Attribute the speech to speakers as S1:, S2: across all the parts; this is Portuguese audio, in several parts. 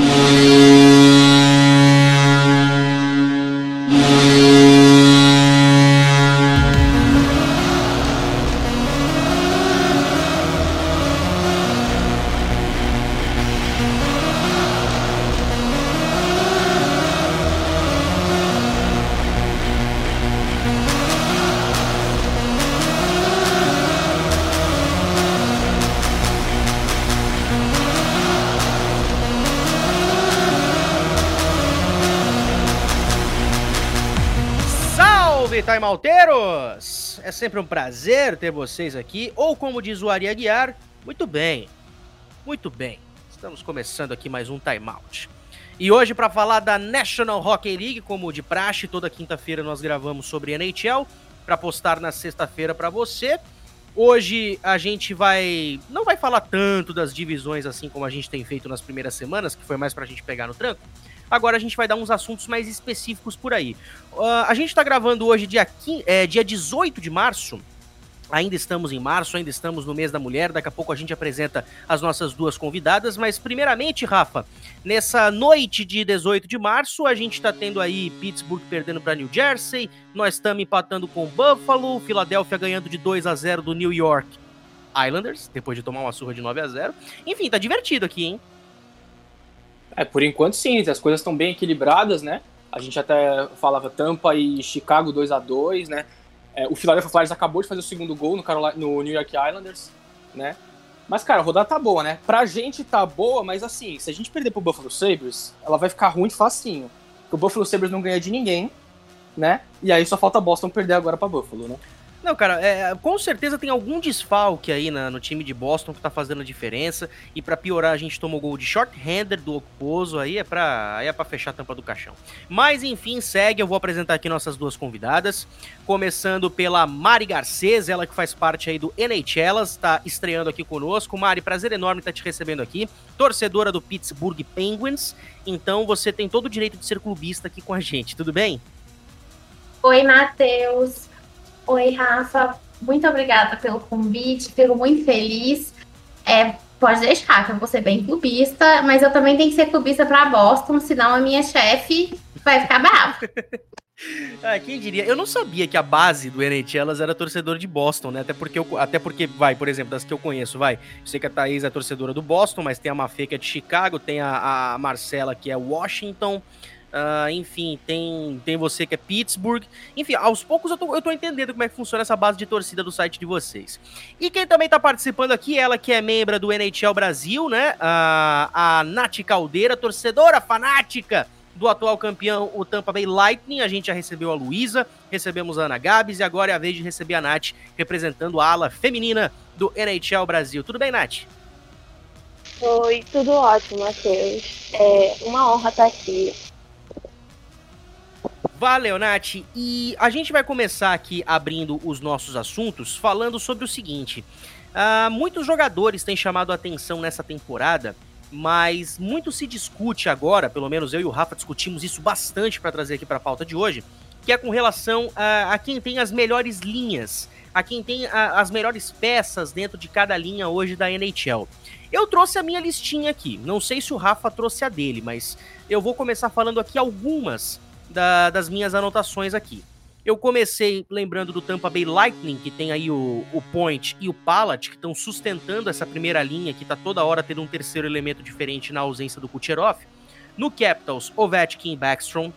S1: Time sempre um prazer ter vocês aqui, ou como diz o Ari Aguiar, muito bem, muito bem. Estamos começando aqui mais um Time Out. E hoje para falar da National Hockey League, como de praxe, toda quinta-feira nós gravamos sobre NHL para postar na sexta-feira para você. Hoje a gente vai não vai falar tanto das divisões assim como a gente tem feito nas primeiras semanas, que foi mais pra gente pegar no tranco. Agora a gente vai dar uns assuntos mais específicos por aí. Uh, a gente está gravando hoje, dia, 15, é, dia 18 de março. Ainda estamos em março, ainda estamos no mês da mulher. Daqui a pouco a gente apresenta as nossas duas convidadas. Mas, primeiramente, Rafa, nessa noite de 18 de março, a gente está tendo aí Pittsburgh perdendo para New Jersey. Nós estamos empatando com Buffalo. Filadélfia ganhando de 2 a 0 do New York Islanders, depois de tomar uma surra de 9 a 0 Enfim, tá divertido aqui, hein?
S2: É, por enquanto sim, as coisas estão bem equilibradas, né? A gente até falava Tampa e Chicago 2 a 2 né? É, o Philadelphia Flyers acabou de fazer o segundo gol no, Carolina, no New York Islanders, né? Mas, cara, a rodada tá boa, né? Pra gente tá boa, mas assim, se a gente perder pro Buffalo Sabres, ela vai ficar ruim facinho. Porque o Buffalo Sabres não ganha de ninguém, né? E aí só falta Boston perder agora pra Buffalo, né?
S1: Não, cara, é, com certeza tem algum desfalque aí na, no time de Boston que tá fazendo a diferença. E para piorar, a gente tomou gol de short-hander do Okposo, aí é pra, é fechar a tampa do caixão. Mas enfim, segue, eu vou apresentar aqui nossas duas convidadas. Começando pela Mari Garcês, ela que faz parte aí do NHLas, tá estreando aqui conosco. Mari, prazer enorme estar tá te recebendo aqui. Torcedora do Pittsburgh Penguins, então você tem todo o direito de ser clubista aqui com a gente, tudo bem?
S3: Oi, Matheus. Oi, Rafa. Muito obrigada pelo convite. Fico muito feliz. É, pode deixar que eu vou ser bem clubista, mas eu também tenho que ser clubista para Boston, senão a minha chefe vai ficar brava.
S1: ah, quem diria? Eu não sabia que a base do NHL era torcedora de Boston, né? Até porque, eu, até porque, vai, por exemplo, das que eu conheço, vai. Eu sei que a Thaís é torcedora do Boston, mas tem a Mafê que é de Chicago, tem a, a Marcela que é Washington. Uh, enfim, tem, tem você que é Pittsburgh. Enfim, aos poucos eu tô, eu tô entendendo como é que funciona essa base de torcida do site de vocês. E quem também tá participando aqui, ela que é membro do NHL Brasil, né? Uh, a Nath Caldeira, torcedora fanática do atual campeão, o Tampa Bay Lightning. A gente já recebeu a Luísa, recebemos a Ana Gabs e agora é a vez de receber a Nath, representando a ala feminina do NHL Brasil. Tudo bem, Nath?
S4: Oi, tudo ótimo, Matheus. É uma honra estar aqui.
S1: Valeu, Nath. E a gente vai começar aqui abrindo os nossos assuntos falando sobre o seguinte. Uh, muitos jogadores têm chamado a atenção nessa temporada, mas muito se discute agora, pelo menos eu e o Rafa discutimos isso bastante para trazer aqui para a pauta de hoje, que é com relação a, a quem tem as melhores linhas, a quem tem a, as melhores peças dentro de cada linha hoje da NHL. Eu trouxe a minha listinha aqui, não sei se o Rafa trouxe a dele, mas eu vou começar falando aqui algumas da, das minhas anotações aqui. Eu comecei lembrando do Tampa Bay Lightning, que tem aí o, o Point e o Palat, que estão sustentando essa primeira linha, que está toda hora tendo um terceiro elemento diferente na ausência do Kucherov. No Capitals, Ovechkin e Backstrom.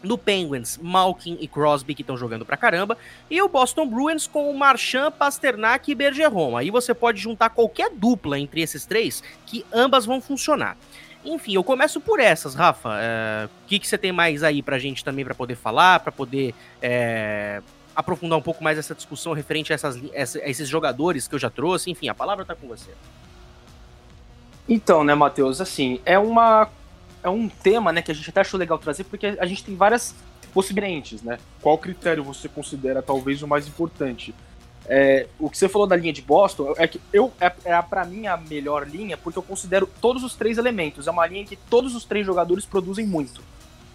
S1: No Penguins, Malkin e Crosby, que estão jogando pra caramba. E o Boston Bruins com o Marchand, Pasternak e Bergeron. Aí você pode juntar qualquer dupla entre esses três, que ambas vão funcionar. Enfim, eu começo por essas, Rafa. É, o que, que você tem mais aí pra gente também para poder falar, para poder é, aprofundar um pouco mais essa discussão referente a, essas, a esses jogadores que eu já trouxe? Enfim, a palavra tá com você.
S2: Então, né, Matheus, assim, é uma é um tema, né, que a gente até achou legal trazer porque a gente tem várias possibilidades, né? Qual critério você considera talvez o mais importante? É, o que você falou da linha de Boston é que eu é, é para mim a melhor linha porque eu considero todos os três elementos. É uma linha em que todos os três jogadores produzem muito,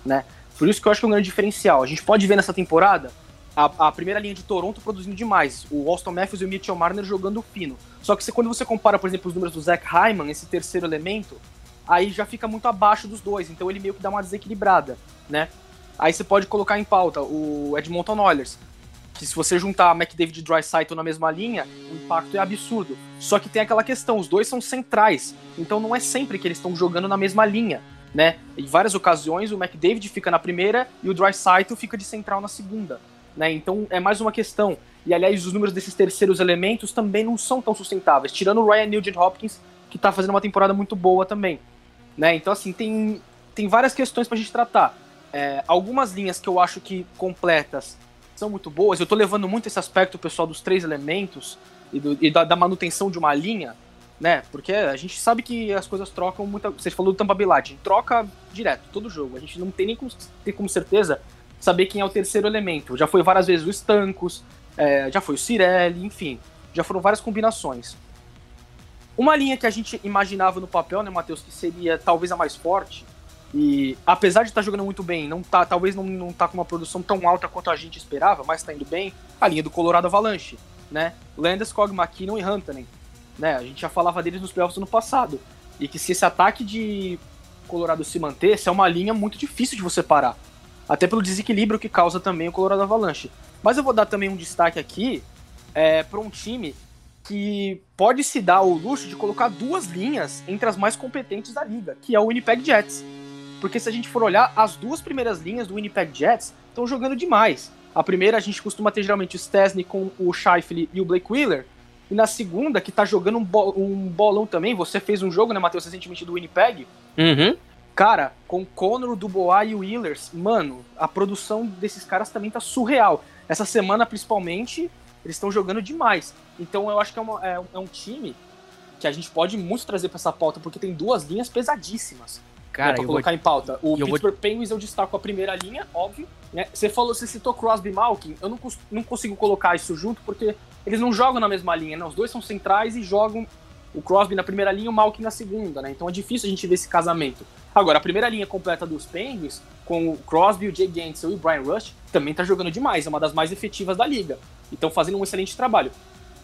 S2: né? Por isso que eu acho que é um grande diferencial. A gente pode ver nessa temporada a, a primeira linha de Toronto produzindo demais, o Austin Matthews e o Mitchell Marner jogando fino. Só que você, quando você compara, por exemplo, os números do Zach Hyman, esse terceiro elemento, aí já fica muito abaixo dos dois, então ele meio que dá uma desequilibrada, né? Aí você pode colocar em pauta o Edmonton Oilers, que se você juntar McDavid e Drysaitel na mesma linha, o impacto é absurdo. Só que tem aquela questão, os dois são centrais, então não é sempre que eles estão jogando na mesma linha, né? Em várias ocasiões o McDavid fica na primeira e o Drysaitel fica de central na segunda, né? Então é mais uma questão. E aliás, os números desses terceiros elementos também não são tão sustentáveis, tirando o Ryan Nugent Hopkins, que tá fazendo uma temporada muito boa também, né? Então assim, tem tem várias questões pra gente tratar. É, algumas linhas que eu acho que completas são muito boas. Eu tô levando muito esse aspecto, pessoal, dos três elementos e, do, e da, da, manutenção de uma linha, né? Porque a gente sabe que as coisas trocam muita. Você falou do Tampa troca direto, todo jogo. A gente não tem nem como, ter como certeza saber quem é o terceiro elemento. Já foi várias vezes o Stancos, é, já foi o Cirelli, enfim. Já foram várias combinações. Uma linha que a gente imaginava no papel, né, Matheus, que seria talvez a mais forte, e apesar de estar tá jogando muito bem, não tá, talvez não, não tá com uma produção tão alta quanto a gente esperava, mas tá indo bem, a linha do Colorado Avalanche, né? Landeskog, McKinnon e Huntanen, né? A gente já falava deles nos playoffs no passado. E que se esse ataque de Colorado se mantesse, é uma linha muito difícil de você parar. Até pelo desequilíbrio que causa também o Colorado Avalanche. Mas eu vou dar também um destaque aqui é, para um time que pode se dar o luxo de colocar duas linhas entre as mais competentes da liga, que é o Winnipeg Jets. Porque se a gente for olhar, as duas primeiras linhas do Winnipeg Jets estão jogando demais. A primeira a gente costuma ter geralmente o Stesny com o Scheifele e o Blake Wheeler. E na segunda, que tá jogando um, um bolão também, você fez um jogo, né, Matheus, recentemente do Winnipeg.
S1: Uhum.
S2: Cara, com Connor, Dubois e o Wheelers, mano, a produção desses caras também tá surreal. Essa semana, principalmente, eles estão jogando demais. Então eu acho que é, uma, é, é um time que a gente pode muito trazer para essa pauta, porque tem duas linhas pesadíssimas. Cara, né, pra colocar vou... em pauta. O Pittsburgh vou... Penguins eu destaco a primeira linha, óbvio. Né? Você falou, você citou Crosby e Malkin, eu não, não consigo colocar isso junto porque eles não jogam na mesma linha, né? Os dois são centrais e jogam o Crosby na primeira linha e o Malkin na segunda, né? Então é difícil a gente ver esse casamento. Agora, a primeira linha completa dos Penguins, com o Crosby, o Jay Gensel e o Brian Rush, também tá jogando demais, é uma das mais efetivas da liga. Então fazendo um excelente trabalho.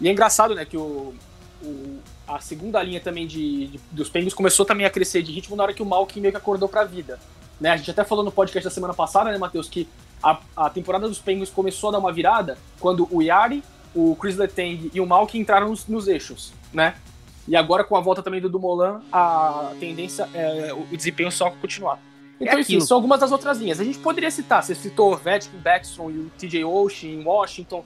S2: E é engraçado, né, que o, o a segunda linha também de, de, dos Penguins começou também a crescer de ritmo na hora que o Malkin meio que acordou pra vida. Né? A gente até falou no podcast da semana passada, né, Matheus, que a, a temporada dos Penguins começou a dar uma virada quando o Yari, o Chris Letang e o Malkin entraram nos, nos, eixos, né? E agora com a volta também do Dumoulin, a tendência é o desempenho só continuar. Então, é enfim, são algumas das outras linhas. A gente poderia citar, você citou o Vetkin, Backstrom e o TJ Oshie em Washington.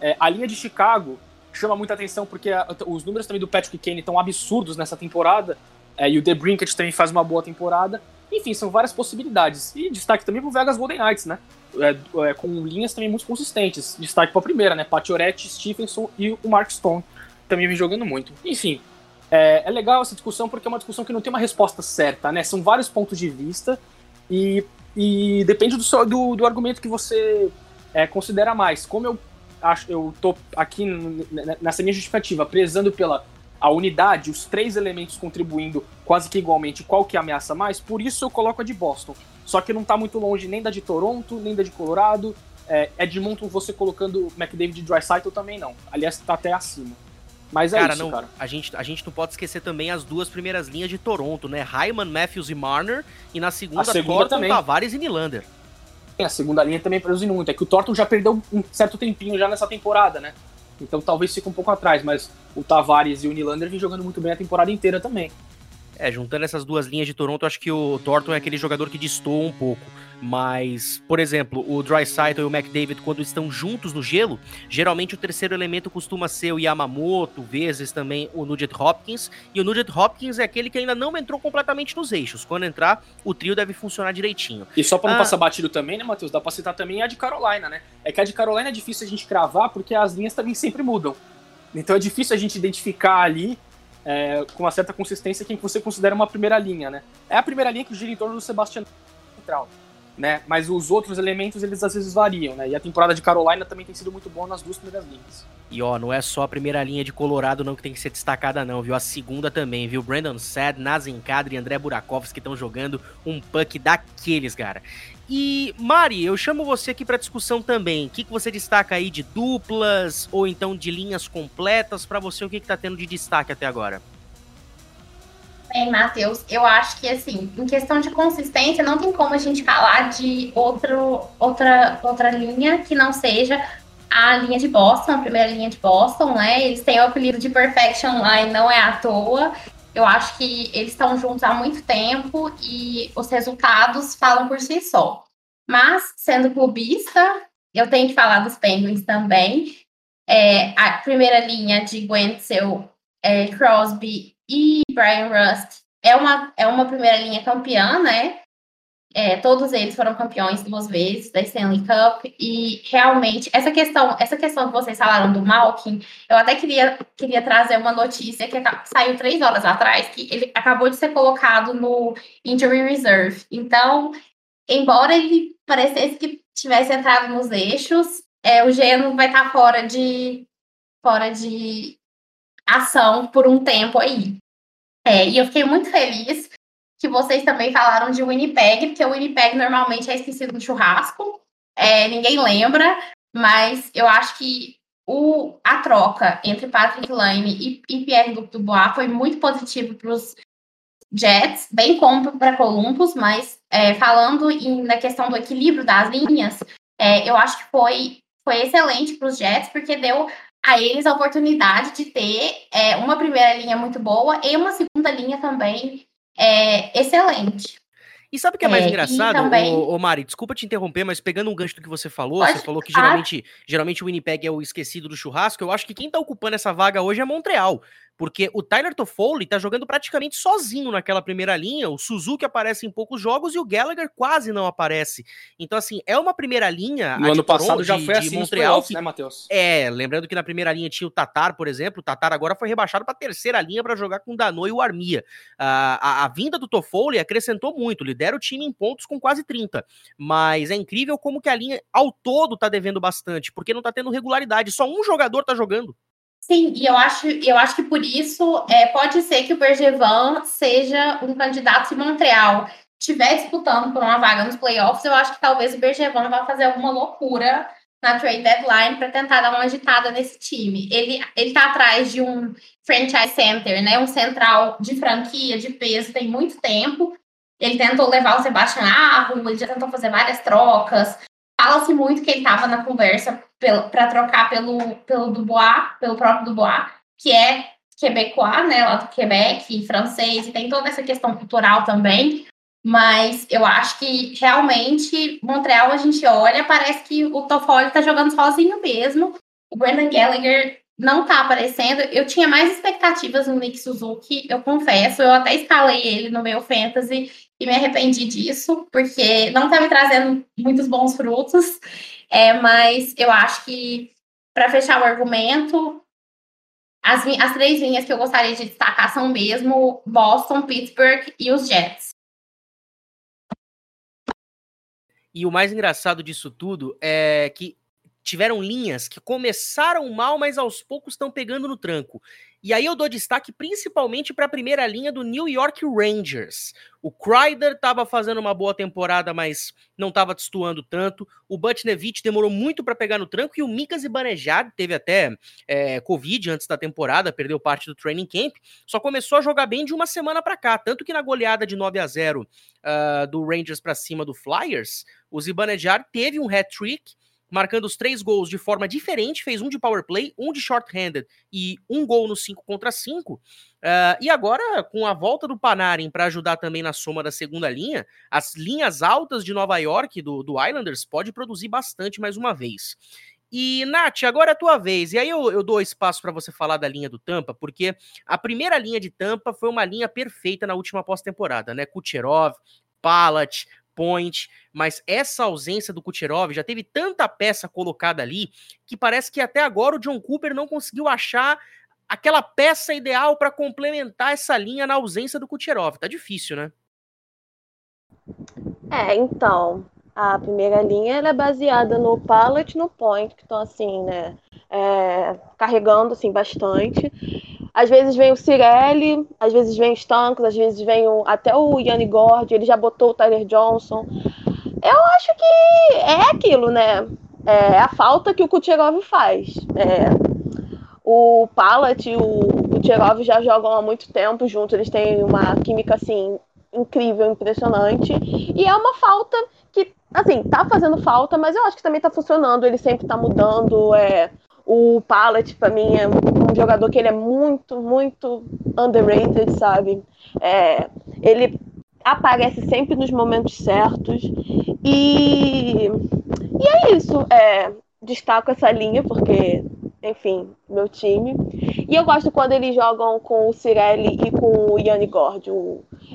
S2: É, a linha de Chicago chama muita atenção porque a, os números também do Patrick Kane estão absurdos nessa temporada. É, e o The Brinket também faz uma boa temporada. Enfim, são várias possibilidades. E destaque também pro Vegas Golden Knights, né? É, é, com linhas também muito consistentes. Destaque para a primeira, né? Pacioretty, Stephenson e o Mark Stone também vem jogando muito. Enfim, é, é, legal essa discussão porque é uma discussão que não tem uma resposta certa, né? São vários pontos de vista e, e depende do, do, do argumento que você é, considera mais. Como eu acho, eu tô aqui nessa minha justificativa, prezando pela a unidade, os três elementos contribuindo quase que igualmente, qual que ameaça mais, por isso eu coloco a de Boston. Só que não tá muito longe nem da de Toronto, nem da de Colorado. É, Edmonton, você colocando McDavid e Dreisaitl também não. Aliás, tá até acima. Mas é cara, isso,
S1: não,
S2: cara.
S1: A gente, a gente não pode esquecer também as duas primeiras linhas de Toronto, né? Hyman, Matthews e Marner. E na segunda, a segunda Thornton, também. Tavares e Nylander.
S2: A segunda linha também produziu muito. É que o Thornton já perdeu um certo tempinho já nessa temporada, né? Então talvez fique um pouco atrás, mas o Tavares e o Nylander vêm jogando muito bem a temporada inteira também.
S1: É, juntando essas duas linhas de Toronto, acho que o Thornton é aquele jogador que destoa um pouco. Mas, por exemplo, o Dreisaitl e o McDavid, quando estão juntos no gelo, geralmente o terceiro elemento costuma ser o Yamamoto, vezes também o Nugent Hopkins. E o Nugent Hopkins é aquele que ainda não entrou completamente nos eixos. Quando entrar, o trio deve funcionar direitinho.
S2: E só para não ah, passar batido também, né, Matheus? Dá pra citar também a de Carolina, né? É que a de Carolina é difícil a gente cravar porque as linhas também sempre mudam. Então é difícil a gente identificar ali é, com uma certa consistência quem você considera uma primeira linha, né? É a primeira linha que gira em torno do Sebastião Central né? Mas os outros elementos, eles às vezes variam, né? E a temporada de Carolina também tem sido muito boa nas duas primeiras linhas.
S1: E ó, não é só a primeira linha de Colorado não que tem que ser destacada não, viu? A segunda também, viu? Brandon Sad, Nazem Kadri e André Burakovsky estão jogando um puck daqueles, cara. E Mari, eu chamo você aqui para discussão também. O que, que você destaca aí de duplas ou então de linhas completas para você? O que, que tá tendo de destaque até agora?
S3: Bem, Matheus, eu acho que assim, em questão de consistência, não tem como a gente falar de outro, outra, outra linha que não seja a linha de Boston, a primeira linha de Boston, né? Eles têm o apelido de Perfection Line, não é à toa. Eu acho que eles estão juntos há muito tempo e os resultados falam por si só. Mas, sendo clubista, eu tenho que falar dos Penguins também. É, a primeira linha de Gwenzel, é, Crosby e Brian Rust é uma, é uma primeira linha campeã, né? É, todos eles foram campeões duas vezes da Stanley Cup e realmente essa questão, essa questão que vocês falaram do Malkin, eu até queria, queria trazer uma notícia que saiu três horas atrás que ele acabou de ser colocado no injury reserve. Então, embora ele parecesse que tivesse entrado nos eixos, é, o Geno vai estar fora de fora de ação por um tempo aí. É, e eu fiquei muito feliz que vocês também falaram de Winnipeg, porque o Winnipeg normalmente é esquecido no churrasco, é, ninguém lembra, mas eu acho que o, a troca entre Patrick Lane e, e Pierre-Luc Dubois foi muito positivo para os Jets, bem como para Columbus, mas é, falando em, na questão do equilíbrio das linhas, é, eu acho que foi, foi excelente para os Jets, porque deu a eles a oportunidade de ter é, uma primeira linha muito boa e uma segunda linha também é, excelente.
S1: E sabe o que é mais é, engraçado, também... ô, ô, Mari? Desculpa te interromper, mas pegando um gancho do que você falou, Pode... você falou que geralmente, ah. geralmente o Winnipeg é o esquecido do churrasco. Eu acho que quem tá ocupando essa vaga hoje é Montreal. Porque o Tyler Toffoli tá jogando praticamente sozinho naquela primeira linha, o Suzuki aparece em poucos jogos e o Gallagher quase não aparece. Então, assim, é uma primeira linha.
S2: No ano passado já foi assim Montreal, que, né, Matheus?
S1: É, lembrando que na primeira linha tinha o Tatar, por exemplo. O Tatar agora foi rebaixado pra terceira linha para jogar com o Dano e o Armia. a, a, vinda do Toffoli acrescentou muito, lidera o time em pontos com quase 30. Mas é incrível como que a linha ao todo tá devendo bastante, porque não tá tendo regularidade. Só um jogador tá jogando.
S3: Sim, e eu acho, eu acho que por isso é, pode ser que o Bergevan seja um candidato se Montreal estiver disputando por uma vaga nos playoffs, eu acho que talvez o Bergevan vá fazer alguma loucura na trade deadline para tentar dar uma agitada nesse time. Ele ele tá atrás de um franchise center, né, um central de franquia de peso tem muito tempo. Ele tentou levar o Sebastian Arro, ele já tentou fazer várias trocas. Fala-se muito que ele estava na conversa para trocar pelo, pelo Dubois, pelo próprio Dubois, que é quebecois, né, lá do Quebec, francês, e tem toda essa questão cultural também. Mas eu acho que realmente Montreal a gente olha, parece que o Toffoli está jogando sozinho mesmo. O Brandon Gallagher não está aparecendo. Eu tinha mais expectativas no Nick Suzuki, eu confesso. Eu até escalei ele no meu fantasy e me arrependi disso, porque não está me trazendo muitos bons frutos. É, mas eu acho que, para fechar o argumento, as, as três linhas que eu gostaria de destacar são mesmo Boston, Pittsburgh e os Jets.
S1: E o mais engraçado disso tudo é que tiveram linhas que começaram mal, mas aos poucos estão pegando no tranco. E aí eu dou destaque principalmente para a primeira linha do New York Rangers. O Kreider estava fazendo uma boa temporada, mas não estava destoando tanto. O Butnevich demorou muito para pegar no tranco e o Mika Zibanejad teve até é, Covid antes da temporada, perdeu parte do training camp. Só começou a jogar bem de uma semana para cá, tanto que na goleada de 9 a 0 uh, ah, do Rangers para cima do Flyers, o Zibanejad teve um hat-trick marcando os três gols de forma diferente, fez um de power play, um de short-handed e um gol no 5 contra 5. Uh, ah, e agora, com a volta do Panarin para ajudar também na soma da segunda linha, as linhas altas de Nova York do, do Islanders pode produzir bastante mais uma vez. E, Nath, agora é a tua vez. E aí eu, eu dou espaço para você falar da linha do Tampa, porque a primeira linha de Tampa foi uma linha perfeita na última pós-temporada, né? Kucherov, Palat, point, mas essa ausência do Kucherov já teve tanta peça colocada ali que parece que até agora o John Cooper não conseguiu achar aquela peça ideal para complementar essa linha na ausência do Kucherov. Tá difícil, né?
S4: É, então, a primeira linha é baseada no pallet e no point, que estão assim, né, é, carregando assim bastante. Às vezes vem o Cirelli, às vezes vem o Stancos, às vezes vem o, até o Yanni Gord, ele já botou o Tyler Johnson. Eu acho que é aquilo, né? É a falta que o Kucherov faz. É, o, Palat e o, Tcherov já jogam há muito tempo juntos, eles têm uma química assim incrível, impressionante. E é uma falta que, assim, tá fazendo falta, mas eu acho que também tá funcionando, ele sempre tá mudando. É, o Pallet, para mim, é um jogador que ele é muito, muito underrated, sabe? É, ele aparece sempre nos momentos certos. E, e é isso. É, destaco essa linha, porque, enfim, meu time. E eu gosto quando eles jogam com o Cirelli e com o Yanni Gord.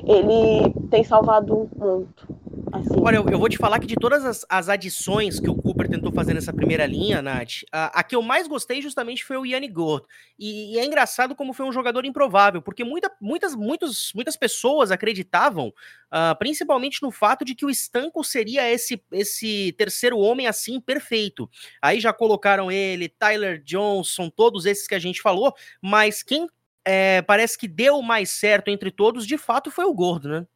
S4: Ele tem salvado muito.
S1: Assim. Olha, eu, eu, vou te falar que de todas as, as, adições que o Cooper tentou fazer nessa primeira linha, Nath, a, a que eu mais gostei justamente foi o Yanni Gord. E, e, é engraçado como foi um jogador improvável, porque muita, muitas, muitos, muitas pessoas acreditavam, uh, principalmente no fato de que o Stanco seria esse, esse terceiro homem assim perfeito. Aí já colocaram ele, Tyler Johnson, todos esses que a gente falou, mas quem é, parece que deu mais certo entre todos, de fato, foi o Gordo, né?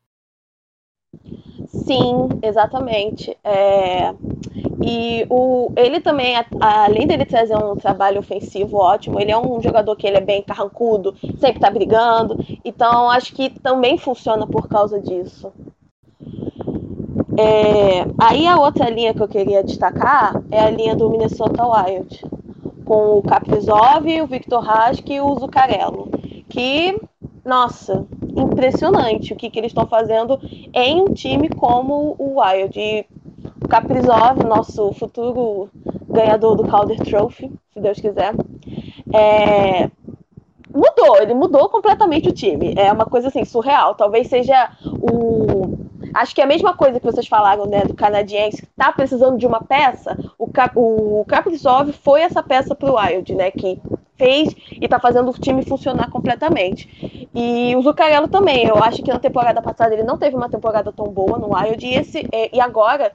S4: Sim, exatamente. É... E o, ele também, além dele trazer um trabalho ofensivo ótimo, ele é um jogador que ele é bem carrancudo, sempre tá brigando. Então acho que também funciona por causa disso. É, aí a outra linha que eu queria destacar é a linha do Minnesota Wild, com o Kaprizov, o Victor Rask e o Zuccarello, que, nossa, impressionante o que, que eles estão fazendo em um time como o Wild. E o Kaprizov, nosso futuro ganhador do Calder Trophy, se Deus quiser, é, mudou, ele mudou completamente o time. É uma coisa assim, surreal. Talvez seja o. Acho que é a mesma coisa que vocês falaram, né, do canadiense, que tá precisando de uma peça. O, Cap, o Kaprizov foi essa peça pro Wild, né, que fez e tá fazendo o time funcionar completamente. E o Zuccarello também, eu acho que na temporada passada ele não teve uma temporada tão boa no Wild, e, esse, e agora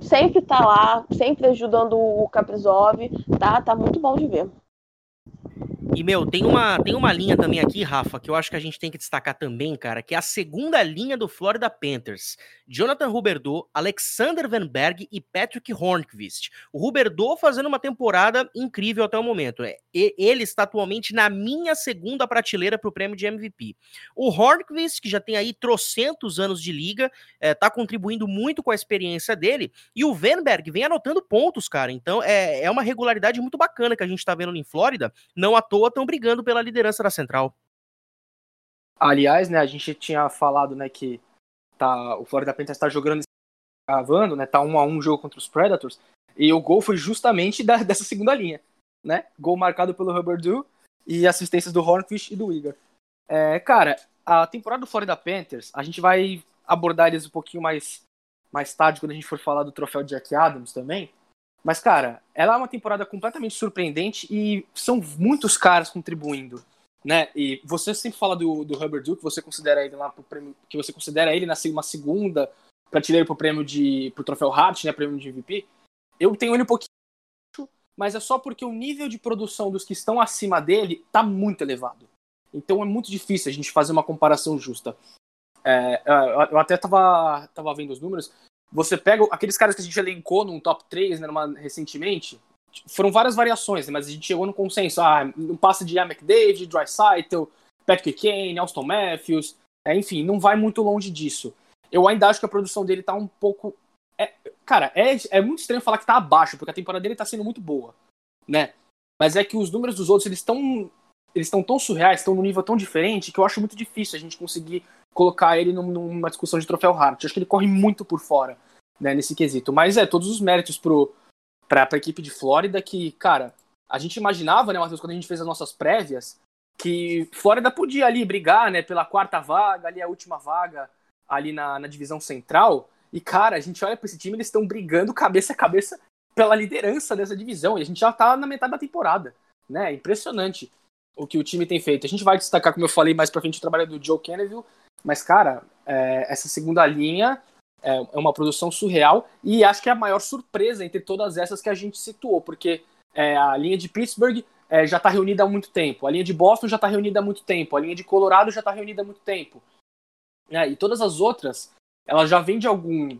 S4: sempre tá lá, sempre ajudando o Kaprizov, tá, tá muito bom de ver.
S1: E, meu, tem uma, tem uma linha também aqui, Rafa, que eu acho que a gente tem que destacar também, cara, que é a segunda linha do Florida Panthers. Jonathan Huberdeau, Alexander Van Berg e Patrick Hornqvist. O Huberdeau fazendo uma temporada incrível até o momento. É, ele está atualmente na minha segunda prateleira para o prêmio de MVP. O Hornqvist, que já tem aí trocentos anos de liga, está é, contribuindo muito com a experiência dele. E o Van Berg vem anotando pontos, cara. Então é, é uma regularidade muito bacana que a gente está vendo em Flórida. Não à toa toa estão brigando pela liderança da Central.
S2: Aliás, né, a gente tinha falado, né, que tá, o Florida Panthers está jogando gravando, né, tá um a um jogo contra os Predators, e o gol foi justamente da, dessa segunda linha, né? Gol marcado pelo Hubbard e assistências do Hornfish e do Igor. É, cara, a temporada do Florida Panthers, a gente vai abordar eles um pouquinho mais mais tarde quando a gente for falar do troféu Jack Adams também. Mas, cara, ela é uma temporada completamente surpreendente e são muitos caras contribuindo, né? E você sempre fala do, do Hubbard Duke, você considera ele lá pro prêmio, que você considera ele na uma segunda prateleira pro prêmio de pro troféu Hart, né, prêmio de MVP. Eu tenho ele um pouquinho, mas é só porque o nível de produção dos que estão acima dele tá muito elevado. Então é muito difícil a gente fazer uma comparação justa. É, eu até tava, tava vendo os números. Você pega aqueles caras que a gente elencou num top 3 né, numa, recentemente, foram várias variações, né, mas a gente chegou no consenso. Ah, não passa de Ian McDavid, Dreisaitl, Patrick Kane, Austin Matthews, é, enfim, não vai muito longe disso. Eu ainda acho que a produção dele tá um pouco. É, cara, é, é muito estranho falar que tá abaixo, porque a temporada dele tá sendo muito boa, né? Mas é que os números dos outros, eles estão eles estão tão surreais, estão num nível tão diferente, que eu acho muito difícil a gente conseguir colocar ele numa discussão de troféu Hart. Eu acho que ele corre muito por fora, né, nesse quesito. Mas é, todos os méritos pra, pra equipe de Flórida que, cara, a gente imaginava, né, Matheus, quando a gente fez as nossas prévias, que Flórida podia ali brigar, né, pela quarta vaga, ali a última vaga, ali na, na divisão central. E, cara, a gente olha para esse time, eles estão brigando cabeça a cabeça pela liderança dessa divisão. E a gente já tá na metade da temporada, né? Impressionante o que o time tem feito. A gente vai destacar, como eu falei mais pra frente, o trabalho do Joe Kenneville, mas, cara, é, essa segunda linha é, é, uma produção surreal e acho que é a maior surpresa entre todas essas que a gente situou, porque é, a linha de Pittsburgh é, já está reunida há muito tempo, a linha de Boston já está reunida há muito tempo, a linha de Colorado já está reunida há muito tempo. Né? E todas as outras, elas já vêm de algum,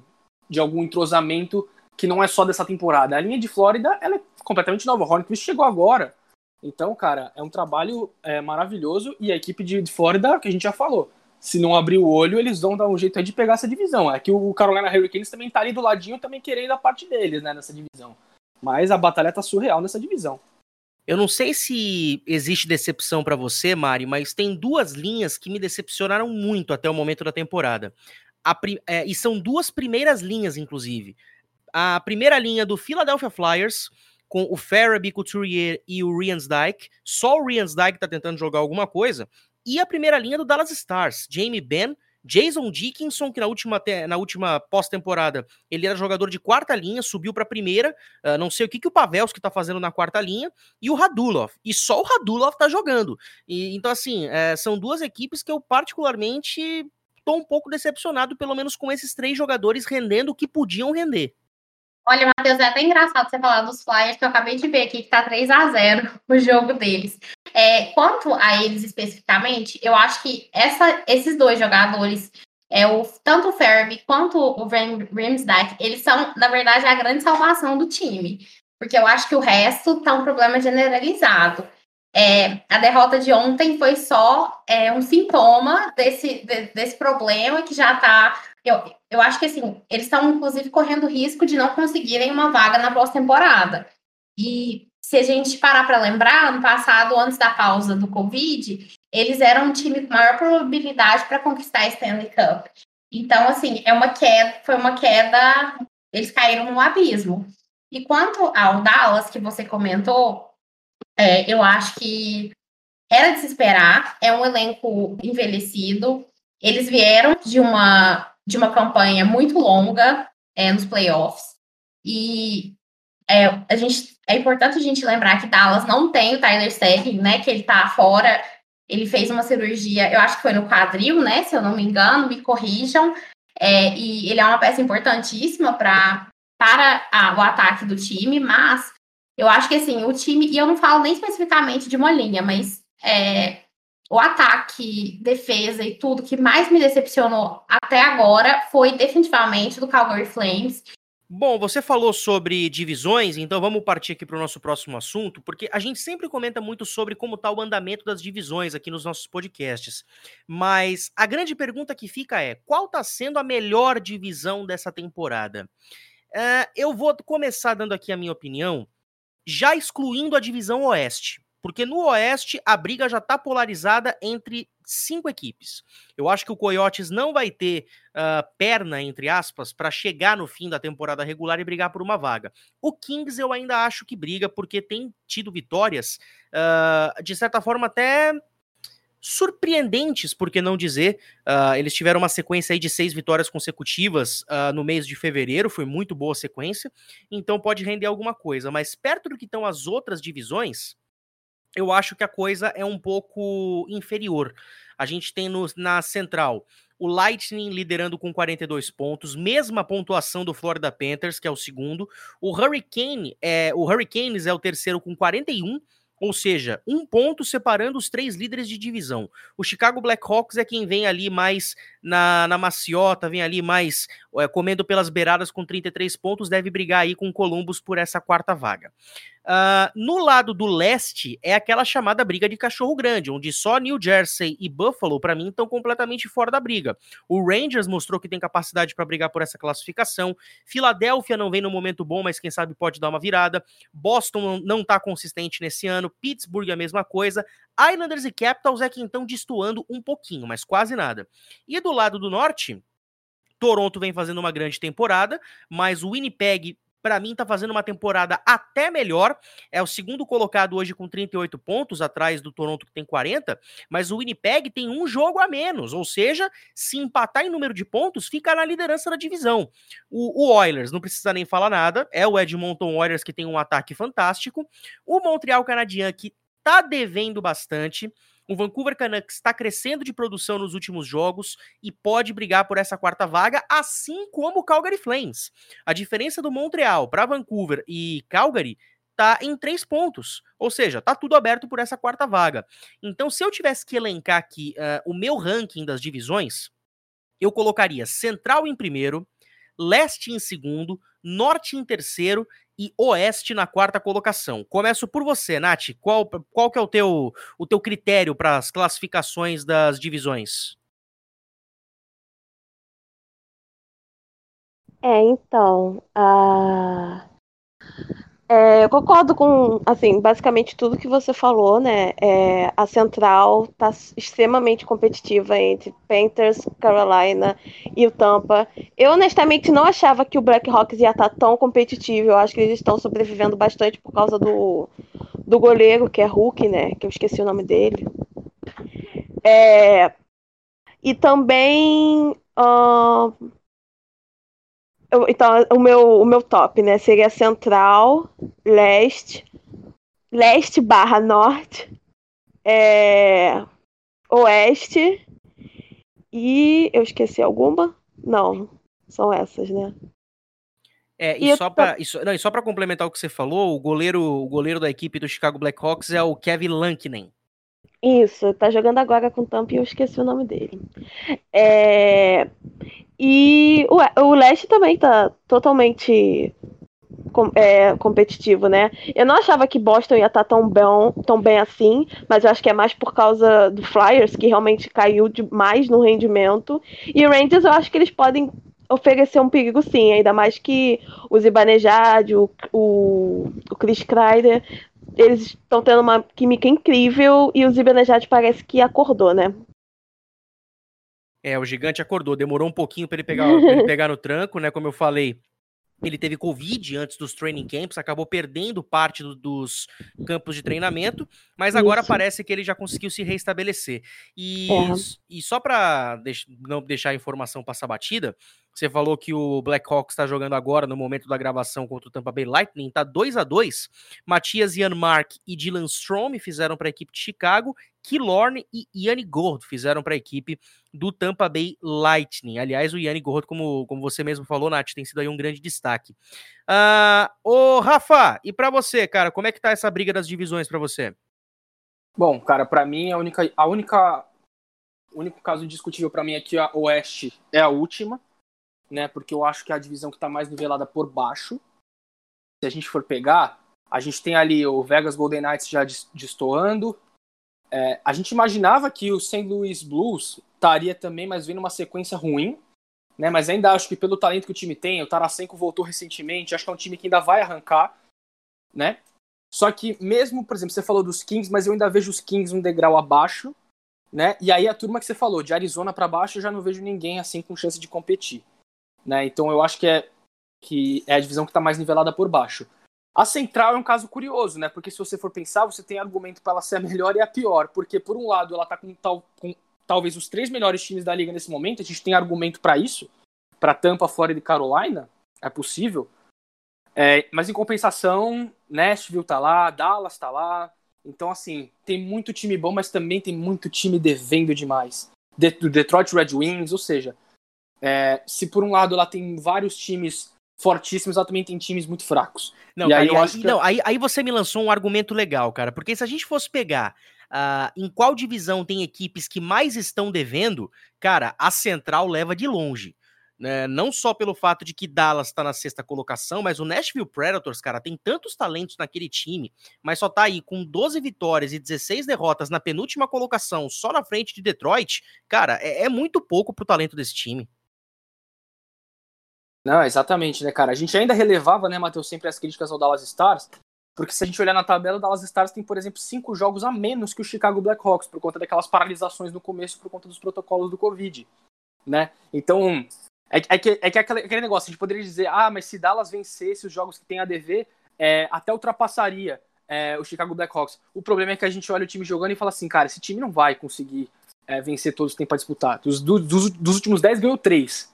S2: de algum entrosamento que não é só dessa temporada. A linha de Flórida é completamente nova. Hornquist chegou agora. Então, cara, é um trabalho é, maravilhoso e a equipe de Flórida, que a gente já falou, se não abrir o olho, eles vão dar um jeito de pegar essa divisão. É que o Carolina Hurricanes também tá ali do ladinho, também querendo a parte deles, né, nessa divisão. Mas a batalha tá surreal nessa divisão.
S1: Eu não sei se existe decepção para você, Mari, mas tem duas linhas que me decepcionaram muito até o momento da temporada. É, e são duas primeiras linhas, inclusive. A primeira linha do Philadelphia Flyers, com o Farabee, Couturier e o Riansdyke. Só o Riansdyke tá tentando jogar alguma coisa. E a primeira linha do Dallas Stars, Jamie Benn, Jason Dickinson, que na última, na última pós-temporada ele era jogador de quarta linha, subiu para primeira. Uh, não sei o que, que o Pavelski está fazendo na quarta linha. E o Radulov. E só o Radulov está jogando. E, então, assim, é, são duas equipes que eu particularmente estou um pouco decepcionado, pelo menos com esses três jogadores rendendo o que podiam render.
S3: Olha, Matheus, é até engraçado você falar dos Flyers, que eu acabei de ver aqui que tá 3 a 0 o jogo deles. É, quanto a eles especificamente, eu acho que essa, esses dois jogadores, é, o, tanto o Ferby quanto o Rimsdyke, eles são, na verdade, a grande salvação do time. Porque eu acho que o resto tá um problema generalizado. É, a derrota de ontem foi só é, um sintoma desse, de, desse problema que já tá eu, eu acho que assim, eles estão, inclusive, correndo risco de não conseguirem uma vaga na pós-temporada. E se a gente parar para lembrar, ano passado, antes da pausa do Covid, eles eram um time com maior probabilidade para conquistar a Stanley Cup. Então, assim, é uma queda, foi uma queda, eles caíram no abismo. E quanto ao Dallas, que você comentou, é, eu acho que era de se esperar, é um elenco envelhecido. Eles vieram de uma de uma campanha muito longa é, nos playoffs. E é, a gente, é importante a gente lembrar que Dallas não tem o Tyler Seguin, né? Que ele tá fora. Ele fez uma cirurgia, eu acho que foi no quadril, né? Se eu não me engano, me corrijam. É, e ele é uma peça importantíssima pra, para a, o ataque do time, mas eu acho que assim, o time, e eu não falo nem especificamente de uma linha, mas é, o ataque, defesa e tudo que mais me decepcionou até agora foi definitivamente do Calgary Flames.
S1: Bom, você falou sobre divisões, então vamos partir aqui para o nosso próximo assunto, porque a gente sempre comenta muito sobre como está o andamento das divisões aqui nos nossos podcasts. Mas a grande pergunta que fica é: qual está sendo a melhor divisão dessa temporada? Uh, eu vou começar dando aqui a minha opinião, já excluindo a divisão Oeste. Porque no Oeste a briga já está polarizada entre cinco equipes. Eu acho que o Coyotes não vai ter uh, perna, entre aspas, para chegar no fim da temporada regular e brigar por uma vaga. O Kings eu ainda acho que briga, porque tem tido vitórias, uh, de certa forma, até surpreendentes, por que não dizer. Uh, eles tiveram uma sequência aí de seis vitórias consecutivas uh, no mês de fevereiro, foi muito boa sequência, então pode render alguma coisa. Mas perto do que estão as outras divisões, eu acho que a coisa é um pouco inferior. A gente tem no, na central o Lightning liderando com 42 pontos, mesma pontuação do Florida Panthers, que é o segundo. O Hurricane, é, o Hurricanes é o terceiro com 41 ou seja, um ponto separando os três líderes de divisão. O Chicago Blackhawks é quem vem ali mais na, na maciota, vem ali mais é, comendo pelas beiradas com 33 pontos, deve brigar aí com o Columbus por essa quarta vaga. Uh, no lado do leste é aquela chamada briga de cachorro grande, onde só New Jersey e Buffalo, para mim, estão completamente fora da briga. O Rangers mostrou que tem capacidade para brigar por essa classificação. Filadélfia não vem no momento bom, mas quem sabe pode dar uma virada. Boston não está consistente nesse ano. Pittsburgh a mesma coisa. Islanders e Capitals é quem estão destoando um pouquinho, mas quase nada. E do lado do norte, Toronto vem fazendo uma grande temporada, mas o Winnipeg para mim tá fazendo uma temporada até melhor. É o segundo colocado hoje com 38 pontos, atrás do Toronto que tem 40, mas o Winnipeg tem um jogo a menos, ou seja, se empatar em número de pontos, fica na liderança da divisão. O, o Oilers, não precisa nem falar nada, é o Edmonton Oilers que tem um ataque fantástico. O Montreal Canadiens que tá devendo bastante. O Vancouver Canucks está crescendo de produção nos últimos jogos e pode brigar por essa quarta vaga, assim como o Calgary Flames. A diferença do Montreal para Vancouver e Calgary tá em três pontos. Ou seja, tá tudo aberto por essa quarta vaga. Então, se eu tivesse que elencar aqui uh, o meu ranking das divisões, eu colocaria Central em primeiro, Leste em segundo, Norte em terceiro e Oeste na quarta colocação. Começo por você, Nath. Qual, qual que é o teu, o teu critério para as classificações das divisões?
S4: É, então, a... É, eu concordo com, assim, basicamente tudo que você falou, né? É, a Central está extremamente competitiva entre Panthers, Carolina e o Tampa. Eu honestamente não achava que o Blackhawks ia estar tá tão competitivo. Eu acho que eles estão sobrevivendo bastante por causa do, do goleiro, que é Hulk, né? Que eu esqueci o nome dele. É, e também. Uh, então, o meu, o meu top, né? Seria central, leste, leste barra norte, é, oeste e eu esqueci alguma? Não, são essas, né?
S1: É, e, e só para não, e só para complementar o que você falou, o goleiro, o goleiro da equipe do Chicago Blackhawks é o Kevin Lankinen.
S4: Isso, tá jogando agora com o Tampa e eu esqueci o nome dele. É, e o, o leste também tá totalmente com, é, competitivo, né? Eu não achava que Boston ia estar tá tão bem, tão bem assim, mas eu acho que é mais por causa do Flyers, que realmente caiu demais no rendimento. E o Rangers, eu acho que eles podem oferecer um perigo sim, ainda mais que o Zibanejad, o, o, o Chris Kreider eles estão tendo uma química incrível e o Zibanejad parece que acordou, né?
S1: É, o gigante acordou. Demorou um pouquinho para ele, pegar, ele pegar no tranco, né? Como eu falei, ele teve Covid antes dos training camps, acabou perdendo parte do, dos campos de treinamento, mas agora Isso. parece que ele já conseguiu se reestabelecer. E, é. e só para deix, não deixar a informação passar batida, você falou que o Blackhawks está jogando agora, no momento da gravação contra o Tampa Bay Lightning, tá 2 a 2 Matias Janmark e Dylan Strom fizeram para a equipe de Chicago, Killorn e Yanni Gordo fizeram para a equipe do Tampa Bay Lightning. Aliás, o Yanni Gordo, como, como você mesmo falou, Nath, tem sido aí um grande destaque. Uh, ô, Rafa, e para você, cara, como é que tá essa briga das divisões para você?
S2: Bom, cara, para mim a única, a única, o único caso indiscutível para mim é que a Oeste é a última né? Porque eu acho que é a divisão que está mais nivelada por baixo. Se a gente for pegar, a gente tem ali o Vegas Golden Knights já destoando. É, a gente imaginava que o St. Louis Blues estaria também, mas vendo uma sequência ruim. Né, mas ainda acho que pelo talento que o time tem, o Tarasenko voltou recentemente, acho que é um time que ainda vai arrancar, né? Só que mesmo, por exemplo, você falou dos Kings, mas eu ainda vejo os Kings um degrau abaixo, né? E aí a turma que você falou, de Arizona para baixo, eu já não vejo ninguém assim com chance de competir. Né? Então eu acho que é, que é a divisão que está mais nivelada por baixo. A central é um caso curioso, né? Porque se você for pensar, você tem argumento para ela ser a melhor e a pior. Porque, por um lado, ela está com, tal, com talvez os três melhores times da liga nesse momento. A gente tem argumento para isso. Para Tampa, Florida e Carolina. É possível. É, mas em compensação, Nashville tá lá, Dallas tá lá. Então, assim, tem muito time bom, mas também tem muito time devendo demais. Do Detroit Red Wings, ou seja, é, se por um lado ela tem vários times fortíssimos, ela também tem times muito fracos.
S1: Não, cara, aí, acho que... não aí, aí você me lançou um argumento legal, cara, porque se a gente fosse pegar uh, em qual divisão tem equipes que mais estão devendo, cara, a Central leva de longe. Né? Não só pelo fato de que Dallas está na sexta colocação, mas o Nashville Predators, cara, tem tantos talentos naquele time, mas só tá aí com 12 vitórias e 16 derrotas na penúltima colocação, só na frente de Detroit, cara, é, é muito pouco pro talento desse time.
S2: Não, exatamente, né, cara? A gente ainda relevava, né, Matheus, sempre as críticas ao Dallas Stars, porque se a gente olhar na tabela, o Dallas Stars tem, por exemplo, cinco jogos a menos que o Chicago Blackhawks, por conta daquelas paralisações no começo, por conta dos protocolos do Covid, né? Então, é, é que, é que aquele, aquele negócio, a gente poderia dizer, ah, mas se Dallas vencesse os jogos que tem a dever, é, até ultrapassaria é, o Chicago Blackhawks. O problema é que a gente olha o time jogando e fala assim, cara, esse time não vai conseguir é, vencer todos os que tem para disputar. Dos, dos, dos últimos 10 ganhou 3.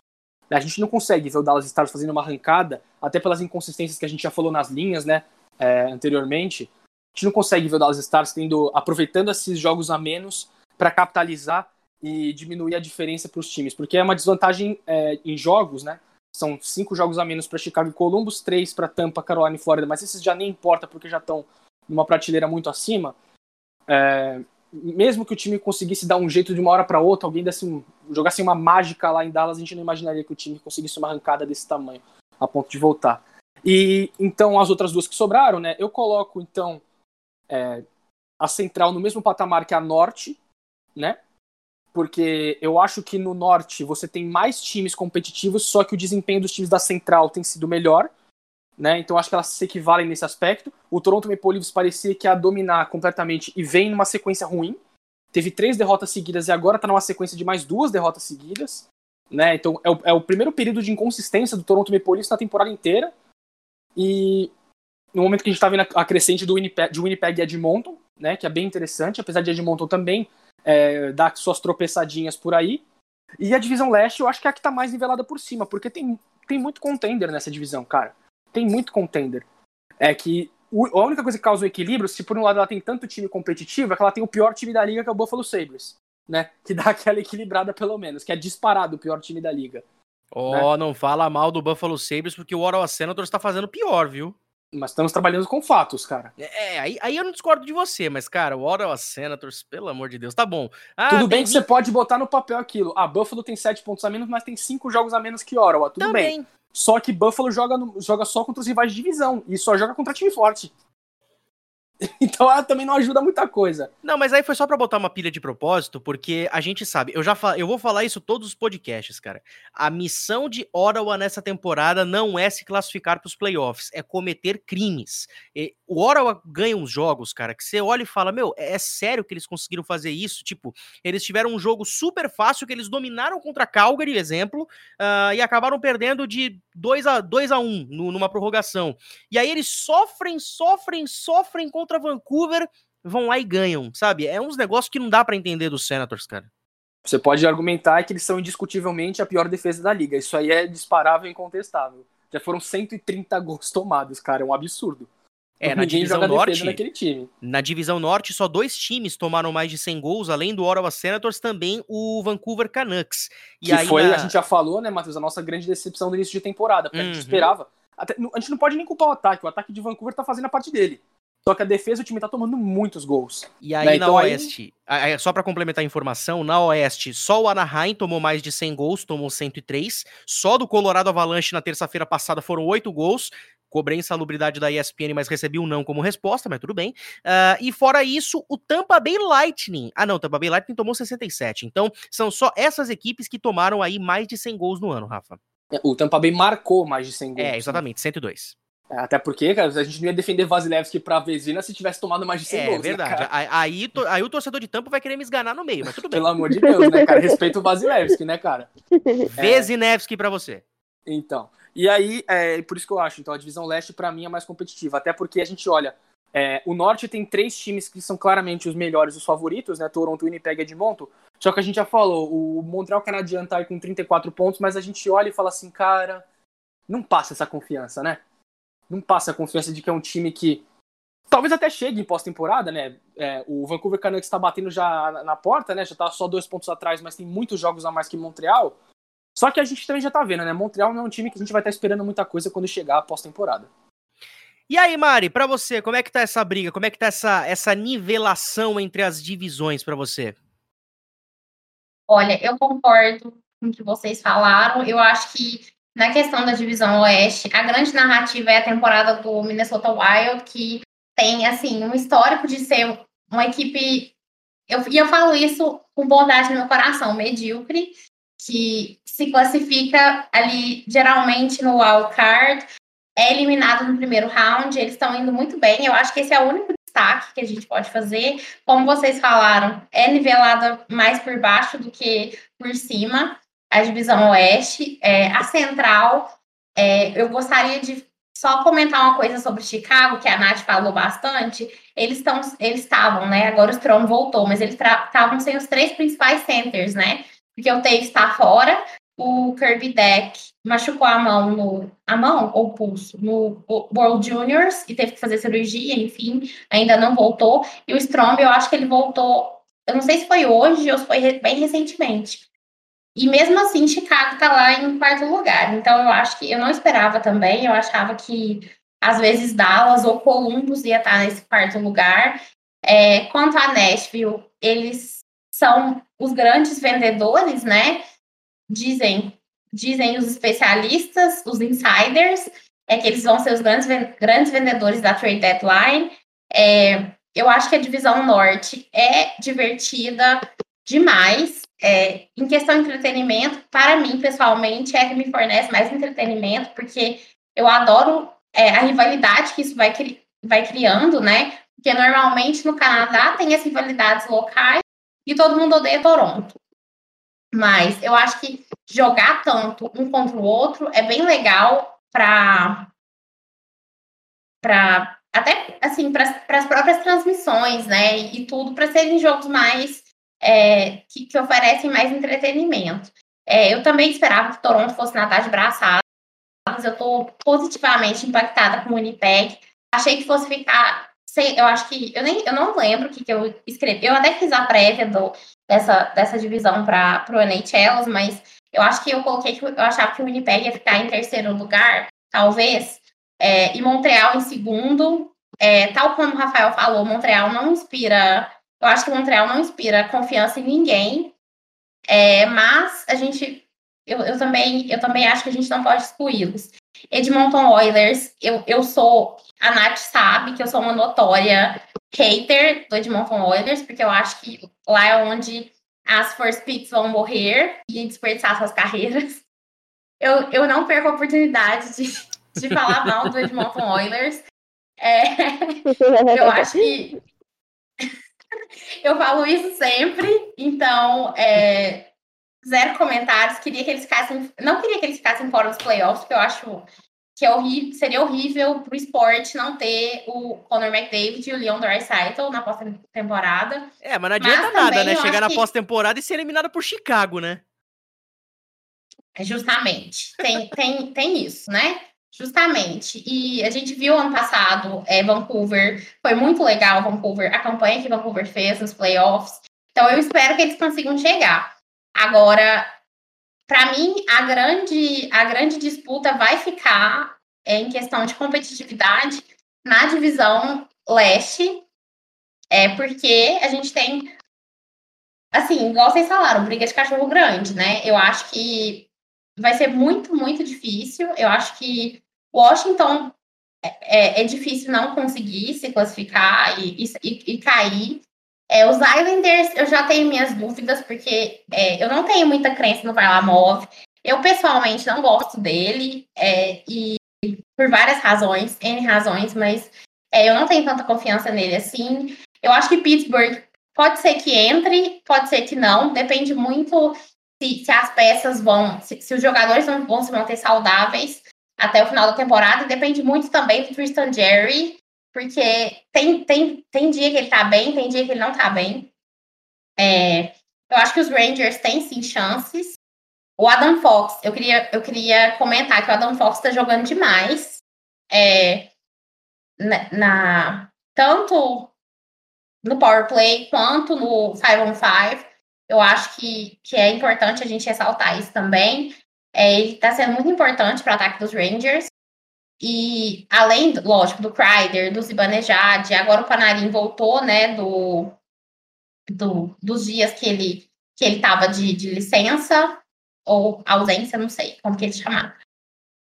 S2: A gente não consegue ver o Dallas Stars fazendo uma arrancada, até pelas inconsistências que a gente já falou nas linhas, né, é, anteriormente. A gente não consegue ver o Dallas Stars tendo, aproveitando esses jogos a menos para capitalizar e diminuir a diferença para os times, porque é uma desvantagem é, em jogos, né? São cinco jogos a menos para Chicago e Columbus, três para Tampa, Carolina e Flórida, mas esses já nem importa porque já estão numa prateleira muito acima. É, mesmo que o time conseguisse dar um jeito de uma hora para outra, alguém desse um, jogasse uma mágica lá em Dallas, a gente não imaginaria que o time conseguisse uma arrancada desse tamanho, a ponto de voltar. E então as outras duas que sobraram, né? Eu coloco então é, a Central no mesmo patamar que a Norte, né? Porque eu acho que no Norte você tem mais times competitivos, só que o desempenho dos times da Central tem sido melhor, né? Então acho que elas se equivalem nesse aspecto. O Toronto Maple Leafs parecia que ia dominar completamente e vem numa sequência ruim. Teve três derrotas seguidas e agora tá numa sequência de mais duas derrotas seguidas. Né? Então é o, é o primeiro período de inconsistência do Toronto Maple Leafs na temporada inteira. E no momento que a gente está vendo a crescente do Winnipeg, de Winnipeg e Edmonton, né, que é bem interessante, apesar de Edmonton também é, dar suas tropeçadinhas por aí. E a divisão leste eu acho que é a que está mais nivelada por cima, porque tem, tem muito contender nessa divisão, cara. Tem muito contender. É que o, a única coisa que causa o equilíbrio, se por um lado ela tem tanto time competitivo, é que ela tem o pior time da liga, que é o Buffalo Sabres. Né? Que dá aquela equilibrada, pelo menos, que é disparado o pior time da liga.
S1: Ó, oh, né? não fala mal do Buffalo Sabres, porque o Ottawa Senators está fazendo pior, viu?
S2: Mas estamos trabalhando com fatos, cara.
S1: É, aí, aí eu não discordo de você, mas, cara, o Ottawa Senators, pelo amor de Deus, tá bom.
S2: Ah, Tudo bem que você pode botar no papel aquilo. A Buffalo tem 7 pontos a menos, mas tem 5 jogos a menos que Ottawa. Tudo Também. bem. Só que Buffalo joga, no, joga só contra os rivais de divisão e só joga contra time forte. Então ela também não ajuda muita coisa.
S1: Não, mas aí foi só para botar uma pilha de propósito, porque a gente sabe, eu já fal... eu vou falar isso todos os podcasts, cara. A missão de Ottawa nessa temporada não é se classificar para os playoffs, é cometer crimes. E o Ottawa ganha uns jogos, cara, que você olha e fala: "Meu, é sério que eles conseguiram fazer isso?" Tipo, eles tiveram um jogo super fácil que eles dominaram contra Calgary, exemplo, uh, e acabaram perdendo de 2 a 2 a 1 um, numa prorrogação. E aí eles sofrem, sofrem, sofrem contra contra Vancouver, vão lá e ganham, sabe? É uns negócios que não dá para entender dos Senators, cara.
S2: Você pode argumentar que eles são indiscutivelmente a pior defesa da liga. Isso aí é disparável e incontestável. Já foram 130 gols tomados, cara. É um absurdo.
S1: É, na divisão norte, na divisão norte, só dois times tomaram mais de 100 gols, além do Ottawa Senators, também o Vancouver Canucks.
S2: E que aí foi, na... a gente já falou, né, Matheus, a nossa grande decepção no início de temporada, porque uhum. a gente uhum. esperava. Até, a gente não pode nem culpar o ataque, o ataque de Vancouver tá fazendo a parte dele. Só que a defesa, o time tá tomando muitos gols.
S1: E aí, né? na então, Oeste, aí... só para complementar a informação, na Oeste, só o Anaheim tomou mais de 100 gols, tomou 103. Só do Colorado Avalanche na terça-feira passada foram 8 gols. Cobrei insalubridade da ESPN, mas recebi um não como resposta, mas tudo bem. Uh, e fora isso, o Tampa Bay Lightning. Ah, não, o Tampa Bay Lightning tomou 67. Então, são só essas equipes que tomaram aí mais de 100 gols no ano, Rafa.
S2: É, o Tampa Bay marcou mais de 100 gols.
S1: É, exatamente, 102.
S2: Até porque, cara, a gente não ia defender Vasilevski pra Vezina se tivesse tomado mais de 100 é, gols.
S1: É verdade. Né, aí, aí o torcedor de Tampa vai querer me esganar no meio, mas tudo bem.
S2: Pelo amor de Deus, né, cara? Respeito o Vasilevski, né, cara?
S1: Vezinevski é... pra você.
S2: Então. E aí, é por isso que eu acho. Então, a divisão leste, para mim, é mais competitiva. Até porque a gente olha. É, o norte tem três times que são claramente os melhores, os favoritos, né? Toronto, Winnipeg e Edmonton. Só que a gente já falou, o Montreal Canadian tá aí com 34 pontos, mas a gente olha e fala assim, cara, não passa essa confiança, né? Não passa a confiança de que é um time que talvez até chegue em pós-temporada, né? É, o Vancouver Canucks está batendo já na, porta, né? Já está só dois pontos atrás, mas tem muitos jogos a mais que Montreal. Só que a gente também já está vendo, né? Montreal não é um time que a gente vai estar tá esperando muita coisa quando chegar a pós-temporada.
S1: E aí, Mari, para você, como é que tá essa briga? Como é que tá essa, essa nivelação entre as divisões para você?
S3: Olha, eu concordo com o que vocês falaram. Eu acho que na questão da divisão oeste, a grande narrativa é a temporada do Minnesota Wild, que tem, assim, um histórico de ser uma equipe. Eu, e eu falo isso com bondade no meu coração, medíocre, que se classifica ali geralmente no wild card, é eliminado no primeiro round, eles estão indo muito bem. Eu acho que esse é o único destaque que a gente pode fazer. Como vocês falaram, é nivelada mais por baixo do que por cima a divisão oeste. É, a central, é, eu gostaria de só comentar uma coisa sobre Chicago, que a Nath falou bastante. Eles estão, eles estavam, né? Agora o Strom voltou, mas eles estavam sem os três principais centers, né? Porque o Taves está fora, o Kirby Deck machucou a mão no a mão ou pulso no World Juniors e teve que fazer cirurgia, enfim, ainda não voltou. E o Strom, eu acho que ele voltou, eu não sei se foi hoje ou se foi bem recentemente. E mesmo assim, Chicago está lá em quarto lugar. Então, eu acho que eu não esperava também. Eu achava que às vezes Dallas ou Columbus ia estar nesse quarto lugar. É, quanto a Nashville, eles são os grandes vendedores, né? Dizem, dizem os especialistas, os insiders. é que eles vão ser os grandes, grandes vendedores da trade deadline. É, eu acho que a divisão norte é divertida demais. É, em questão de entretenimento, para mim, pessoalmente, é que me fornece mais entretenimento, porque eu adoro é, a rivalidade que isso vai, cri vai criando, né? Porque normalmente no Canadá tem as rivalidades locais e todo mundo odeia Toronto. Mas eu acho que jogar tanto um contra o outro é bem legal para para até assim para as próprias transmissões, né? E tudo para serem jogos mais é, que, que, oferecem mais entretenimento. É, eu também esperava que Toronto fosse nadar de braçadas. Eu estou positivamente impactada com o Winnipeg. Achei que fosse ficar. Sei, eu acho que. Eu, nem, eu não lembro o que, que eu escrevi. Eu até fiz a prévia do, dessa, dessa divisão para o NHL, mas eu acho que eu coloquei que eu achava que o Winnipeg ia ficar em terceiro lugar, talvez, é, e Montreal em segundo. É, tal como o Rafael falou, Montreal não inspira. Eu acho que Montreal não inspira confiança em ninguém. É, mas a gente. Eu, eu, também, eu também acho que a gente não pode excluí-los. Edmonton Oilers, eu, eu sou. A Nath sabe que eu sou uma notória hater do Edmonton Oilers, porque eu acho que lá é onde as first picks vão morrer e desperdiçar suas carreiras. Eu, eu não perco a oportunidade de, de falar mal do Edmonton Oilers. É, eu acho que eu falo isso sempre, então é, zero comentários. Queria que eles ficassem, não queria que eles ficassem fora dos playoffs, porque eu acho que é horrível, seria horrível para o esporte não ter o Conor McDavid e o Leon Draisaitl na pós-temporada.
S1: É, mas não adianta mas nada, né? Chegar na que... pós-temporada e ser eliminada por Chicago, né?
S3: É, justamente. Tem, tem, tem isso, né? Justamente. E a gente viu ano passado é, Vancouver, foi muito legal Vancouver, a campanha que Vancouver fez nos playoffs. Então eu espero que eles consigam chegar. Agora, para mim, a grande, a grande disputa vai ficar é, em questão de competitividade na divisão leste, é porque a gente tem, assim, igual vocês falaram, briga de cachorro grande, né? Eu acho que vai ser muito, muito difícil. Eu acho que Washington é, é, é difícil não conseguir se classificar e, e, e cair. É, os Islanders, eu já tenho minhas dúvidas, porque é, eu não tenho muita crença no Varlamov. Eu, pessoalmente, não gosto dele, é, e por várias razões, N razões, mas é, eu não tenho tanta confiança nele assim. Eu acho que Pittsburgh pode ser que entre, pode ser que não, depende muito se, se as peças vão, se, se os jogadores vão, se manter saudáveis até o final da temporada, e depende muito também do Tristan Jerry, porque tem, tem, tem dia que ele tá bem, tem dia que ele não tá bem. É, eu acho que os Rangers têm sim chances. O Adam Fox, eu queria, eu queria comentar que o Adam Fox tá jogando demais. É, na, na, tanto no power play quanto no 5 on 5. Eu acho que, que é importante a gente ressaltar isso também. É, ele está sendo muito importante para o ataque dos Rangers. E além, lógico, do Kreider, do Zibanejad, agora o Panarin voltou, né, do, do, dos dias que ele que ele estava de, de licença ou ausência, não sei como que ele chamava.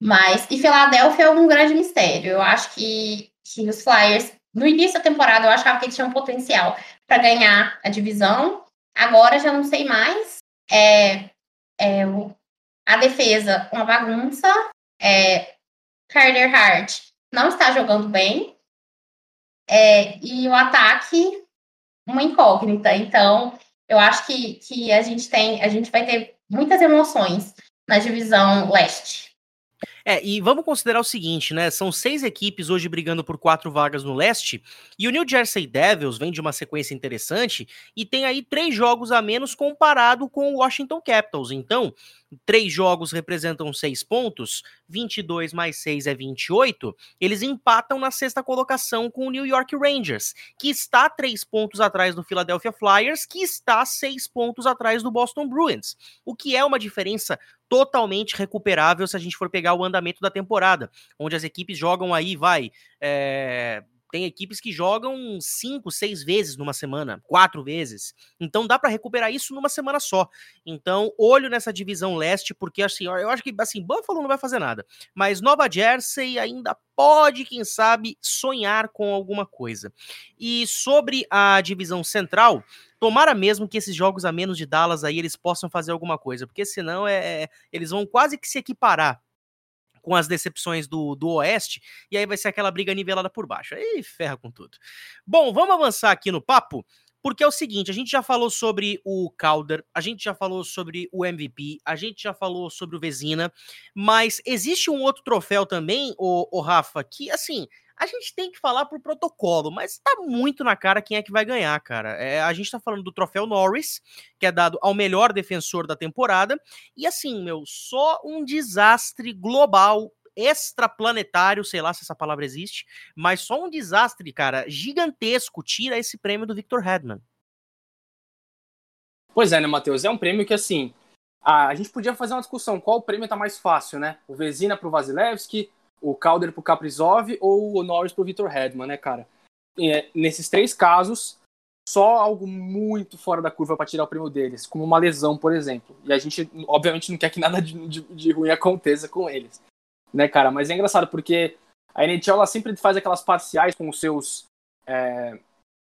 S3: Mas, e Filadélfia é um grande mistério. Eu acho que, que os Flyers, no início da temporada, eu achava que eles tinham potencial para ganhar a divisão. Agora já não sei mais. É, é, a defesa, uma bagunça. É, Carter Hart não está jogando bem. É, e o ataque, uma incógnita. Então, eu acho que, que a gente tem, a gente vai ter muitas emoções na divisão leste.
S1: É, e vamos considerar o seguinte, né? São seis equipes hoje brigando por quatro vagas no leste, e o New Jersey Devils vem de uma sequência interessante e tem aí três jogos a menos comparado com o Washington Capitals. Então, três jogos representam seis pontos, 22 mais 6 é 28, eles empatam na sexta colocação com o New York Rangers, que está três pontos atrás do Philadelphia Flyers, que está seis pontos atrás do Boston Bruins, o que é uma diferença totalmente recuperável se a gente for pegar o andamento da temporada, onde as equipes jogam aí, vai, é, Tem equipes que jogam cinco, seis vezes numa semana, quatro vezes. Então dá para recuperar isso numa semana só. Então, olho nessa divisão leste, porque assim, eu acho que assim, Buffalo não vai fazer nada. Mas Nova Jersey ainda pode, quem sabe, sonhar com alguma coisa. E sobre a divisão central, tomara mesmo que esses jogos a menos de Dallas aí eles possam fazer alguma coisa, porque senão é, é eles vão quase que se equiparar com as decepções do, do Oeste, e aí vai ser aquela briga nivelada por baixo. Aí ferra com tudo. Bom, vamos avançar aqui no papo, porque é o seguinte, a gente já falou sobre o Calder, a gente já falou sobre o MVP, a gente já falou sobre o Vezina, mas existe um outro troféu também, o, o Rafa, que assim, a gente tem que falar pro protocolo, mas tá muito na cara quem é que vai ganhar, cara. É, a gente tá falando do troféu Norris, que é dado ao melhor defensor da temporada, e assim, meu, só um desastre global extraplanetário, sei lá se essa palavra existe, mas só um desastre, cara, gigantesco tira esse prêmio do Victor Hedman.
S2: Pois é, né, Matheus? É um prêmio que, assim, a, gente podia fazer uma discussão qual prêmio tá mais fácil, né? O Vezina pro Vasilevski, o Calder pro Kaprizov ou o Norris pro Victor Hedman, né, cara? E, é, nesses três casos, só algo muito fora da curva para tirar o prêmio deles, como uma lesão, por exemplo. E a gente, obviamente, não quer que nada de, de, de ruim aconteça com eles, né, cara? Mas é engraçado porque a NHL ela sempre faz aquelas parciais com os seus, é,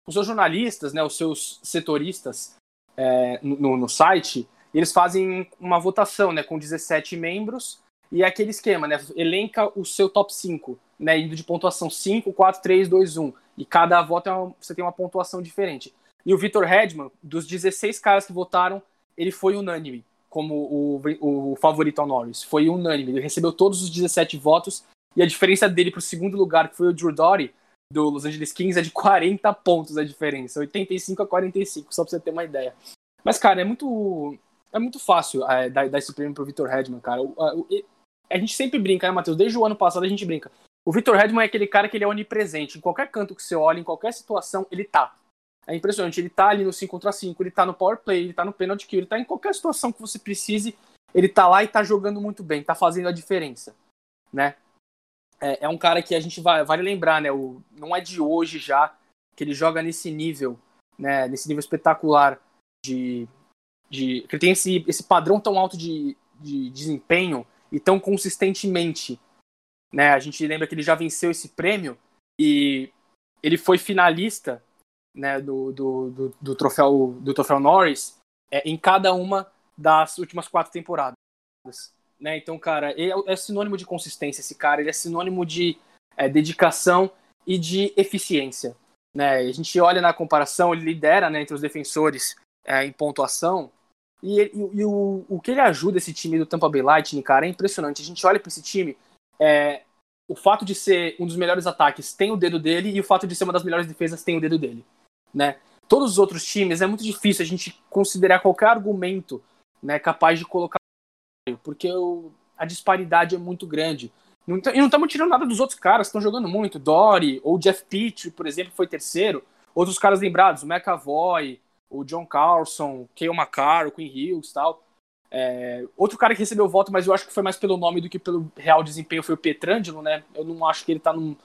S2: os seus jornalistas, né, os seus setoristas é, no, no site. eles fazem uma votação, né, com 17 membros e é aquele esquema, né? Elenca o seu top 5, né? Indo de pontuação 5, 4, 3, 2, 1. E cada voto é uma, você tem uma pontuação diferente. E o Victor Hedman, dos 16 caras que votaram, ele foi unânime como o, o favorito ao Norris. Foi unânime. Ele recebeu todos os 17 votos. E a diferença dele para o segundo lugar, que foi o Drew Doughty, do Los Angeles Kings, é de 40 pontos a diferença. 85 a 45, só para você ter uma ideia. Mas, cara, é muito. É muito fácil é, dar, dar esse prêmio pro Victor Hedman, cara. O, o, a gente sempre brinca, né, Matheus? Desde o ano passado a gente brinca. O Victor Hedman é aquele cara que ele é onipresente. Em qualquer canto que você olha, em qualquer situação, ele tá. É impressionante. Ele tá ali no 5 contra 5, ele tá no power play, ele tá no penalty kill, ele tá em qualquer situação que você precise, ele tá lá e tá jogando muito bem, tá fazendo a diferença, né? É, é um cara que a gente vai, vale lembrar, né? O, não é de hoje já que ele joga nesse nível, né? Nesse nível espetacular de, de que ele tem esse, esse padrão tão alto de, de desempenho e tão consistentemente. Né? A gente lembra que ele já venceu esse prêmio e ele foi finalista né, do, do, do, do troféu, do troféu Norris é, em cada uma das últimas quatro temporadas. Né? Então, cara, é, é, sinônimo de consistência esse cara, ele é sinônimo de é, dedicação e de eficiência. Né? A gente olha na comparação, ele lidera né, entre os defensores é, em pontuação, e, e, e o, o que ele ajuda esse time do Tampa Bay Lightning, cara, é impressionante. A gente olha para esse time, é, o fato de ser um dos melhores ataques tem o dedo dele e o fato de ser uma das melhores defesas tem o dedo dele, né? Todos os outros times é muito difícil a gente considerar qualquer argumento, né, capaz de colocar porque o, a disparidade é muito grande. E não estamos tirando nada dos outros caras estão jogando muito. Dory ou Jeff Pitt, por exemplo, foi terceiro. Outros caras lembrados, o McAvoy, o John Carlson, Kale McCarr, o Queen Hughes tal. É, outro cara que recebeu voto, mas eu acho que foi mais pelo nome do que pelo real desempenho, foi o Petrangelo, né? Eu não acho que ele tá num,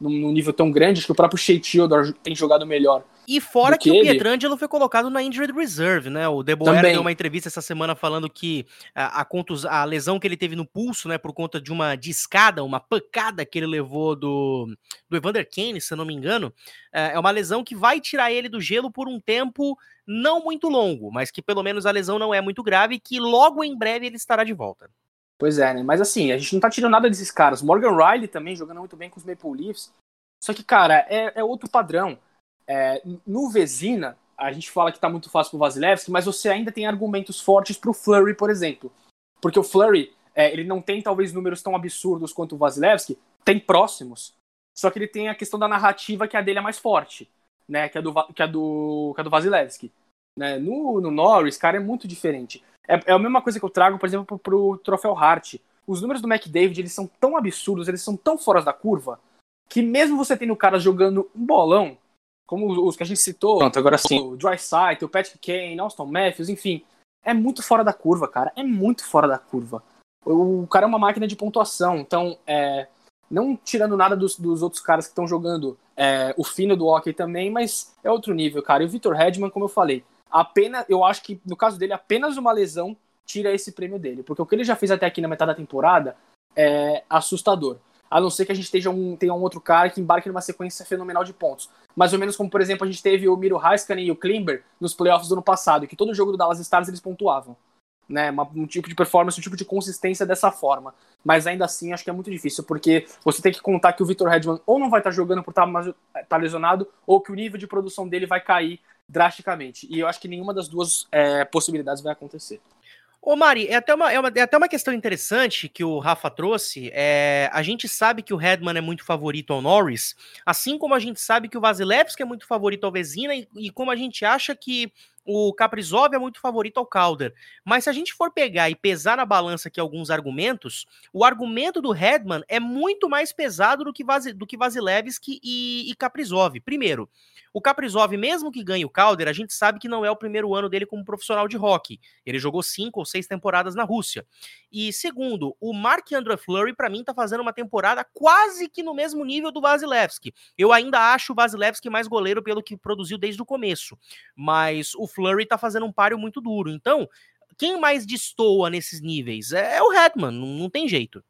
S2: num nível tão grande, acho que o próprio Shea Theodore tem jogado melhor.
S1: E fora que, que, o Pietrangelo foi colocado na injured reserve, né? O De Boer deu uma entrevista essa semana falando que a, a, contus, a lesão que ele teve no pulso, né, por conta de uma discada, uma pancada que ele levou do, do Evander Kane, se eu não me engano, é, é uma lesão que vai tirar ele do gelo por um tempo não muito longo, mas que pelo menos a lesão não é muito grave e que logo em breve ele estará de volta.
S2: Pois é, né? Mas assim, a gente não tá tirando nada desses caras. Morgan Riley também jogando muito bem com os Maple Leafs. Só que, cara, é, é outro padrão. É, no Vezina, a gente fala que tá muito fácil pro Vasilevski, mas você ainda tem argumentos fortes pro Flurry, por exemplo. Porque o Flurry, é, ele não tem talvez números tão absurdos quanto o Vasilevski, tem próximos. Só que ele tem a questão da narrativa que a dele é mais forte né, que é do, que é do, que é do Vasilevski. Né? No, no Norris, cara, é muito diferente. É, é a mesma coisa que eu trago, por exemplo, pro, pro troféu Hart. Os números do McDavid, eles são tão absurdos, eles são tão fora da curva, que mesmo você tendo cara jogando um bolão, como os que a gente citou, Pronto, agora sim, o o Patrick Kane, Austin Matthews, enfim, é muito fora da curva, cara, é muito fora da curva. O cara é uma máquina de pontuação, então é, Não tirando nada dos, dos outros caras que estão jogando é, o fino do hockey também, mas é outro nível, cara. E o Victor Hedman, como eu falei, apenas, eu acho que no caso dele, apenas uma lesão tira esse prêmio dele. Porque o que ele já fez até aqui na metade da temporada é assustador. A não ser que a gente esteja um, tenha um outro cara que embarque numa sequência fenomenal de pontos. Mais ou menos como, por exemplo, a gente teve o Miro Heiskanen e o Klimber nos playoffs do ano passado, que todo jogo do Dallas Stars eles pontuavam. Né, uma, um tipo de performance, um tipo de consistência dessa forma. Mas ainda assim, acho que é muito difícil, porque você tem que contar que o Victor Hedman ou não vai estar jogando por estar tá, tá lesionado, ou que o nível de produção dele vai cair drasticamente. E eu acho que nenhuma das duas é, possibilidades vai acontecer.
S1: Ô Mari, é até, uma, é, uma, é até uma questão interessante que o Rafa trouxe. É, a gente sabe que o Redman é muito favorito ao Norris, assim como a gente sabe que o Vasilevski é muito favorito ao Vezina e, e como a gente acha que o Caprizov é muito favorito ao Calder. Mas se a gente for pegar e pesar na balança aqui alguns argumentos, o argumento do Redman é muito mais pesado do que, Vaz, do que Vasilevski e, e. Primeiro, o Kaprizov, mesmo que ganhe o Calder, a gente sabe que não é o primeiro ano dele como profissional de hockey. Ele jogou cinco ou seis temporadas na Rússia. E segundo, o Mark Andrew Fleury, para mim, tá fazendo uma temporada quase que no mesmo nível do Vasilevski. Eu ainda acho o Vasilevski mais goleiro pelo que produziu desde o começo. Mas o Flurry tá fazendo um páreo muito duro. Então, quem mais destoa nesses níveis? É, é o Redman, não, não tem jeito.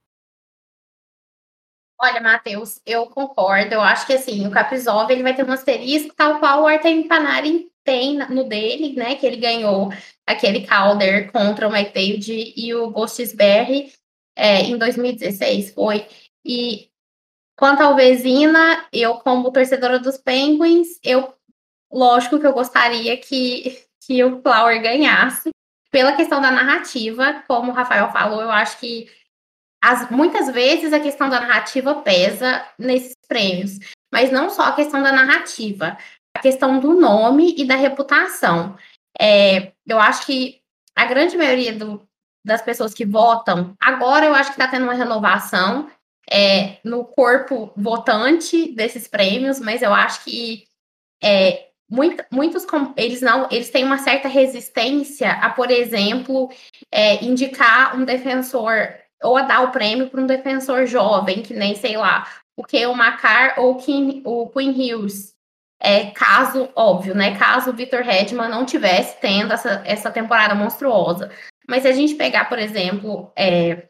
S3: Olha, Matheus, eu concordo. Eu acho que assim, o Caprizov ele vai ter um asterisco tal qual o Artem Panarin tem no dele, né? Que ele ganhou aquele Calder contra o McDavid e o Gostisberry é, em 2016, foi. E quanto ao Vezina, eu, como torcedora dos Penguins, eu lógico que eu gostaria que, que o Flower ganhasse. Pela questão da narrativa, como o Rafael falou, eu acho que as, muitas vezes a questão da narrativa pesa nesses prêmios, mas não só a questão da narrativa, a questão do nome e da reputação. É, eu acho que a grande maioria do, das pessoas que votam, agora eu acho que está tendo uma renovação é, no corpo votante desses prêmios, mas eu acho que é, muito, muitos eles não eles têm uma certa resistência a, por exemplo, é, indicar um defensor ou a dar o prêmio para um defensor jovem, que nem, sei lá, o que o Macar ou o Queen Hughes. É, caso, óbvio, né? Caso o Victor Hedman não tivesse tendo essa, essa temporada monstruosa. Mas se a gente pegar, por exemplo, é,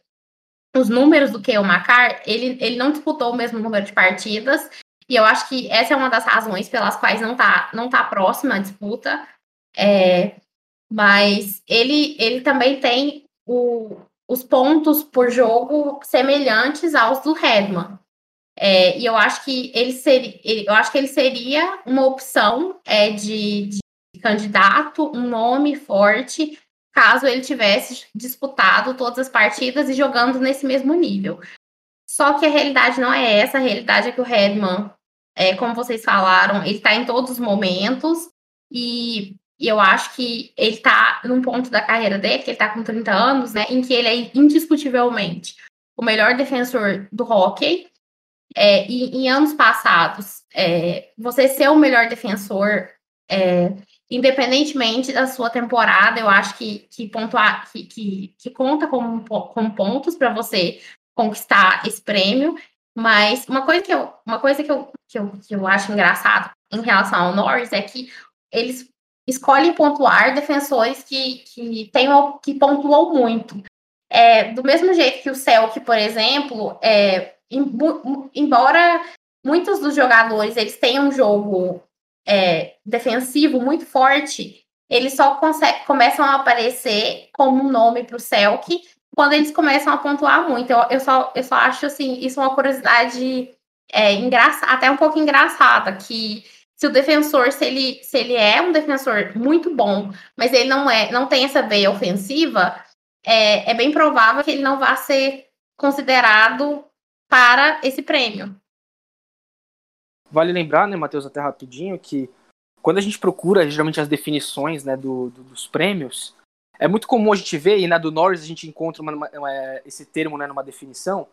S3: os números do que o Macar, ele, ele não disputou o mesmo número de partidas. E eu acho que essa é uma das razões pelas quais não tá, não tá próxima a disputa. É, mas ele, ele também tem o, os pontos por jogo semelhantes aos do Redman. É, e eu acho que ele seria, eu acho que ele seria uma opção é, de, de candidato, um nome forte, caso ele tivesse disputado todas as partidas e jogando nesse mesmo nível. Só que a realidade não é essa, a realidade é que o Redman, é, como vocês falaram, ele está em todos os momentos e e eu acho que ele está num ponto da carreira dele, que ele está com 30 anos, né, em que ele é indiscutivelmente o melhor defensor do hockey. É, e em anos passados, é, você ser o melhor defensor, é, independentemente da sua temporada, eu acho que, que, pontuar, que, que, que conta como, como pontos para você conquistar esse prêmio. Mas uma coisa que eu, uma coisa que eu, que eu, que eu acho engraçado em relação ao Norris é que eles escolhem pontuar defensores que, que, tenham, que pontuam muito. É, do mesmo jeito que o Celtic, por exemplo, é, embora muitos dos jogadores eles tenham um jogo é, defensivo muito forte, eles só começam a aparecer como um nome para o Celtic quando eles começam a pontuar muito. Eu, eu, só, eu só acho assim, isso uma curiosidade é, engraçada, até um pouco engraçada, que se o defensor, se ele, se ele é um defensor muito bom, mas ele não é, não tem essa veia ofensiva, é, é bem provável que ele não vá ser considerado para esse prêmio.
S2: Vale lembrar, né, Matheus, até rapidinho, que quando a gente procura geralmente as definições né, do, do, dos prêmios, é muito comum a gente ver, e na do Norris a gente encontra uma, uma, esse termo né, numa definição,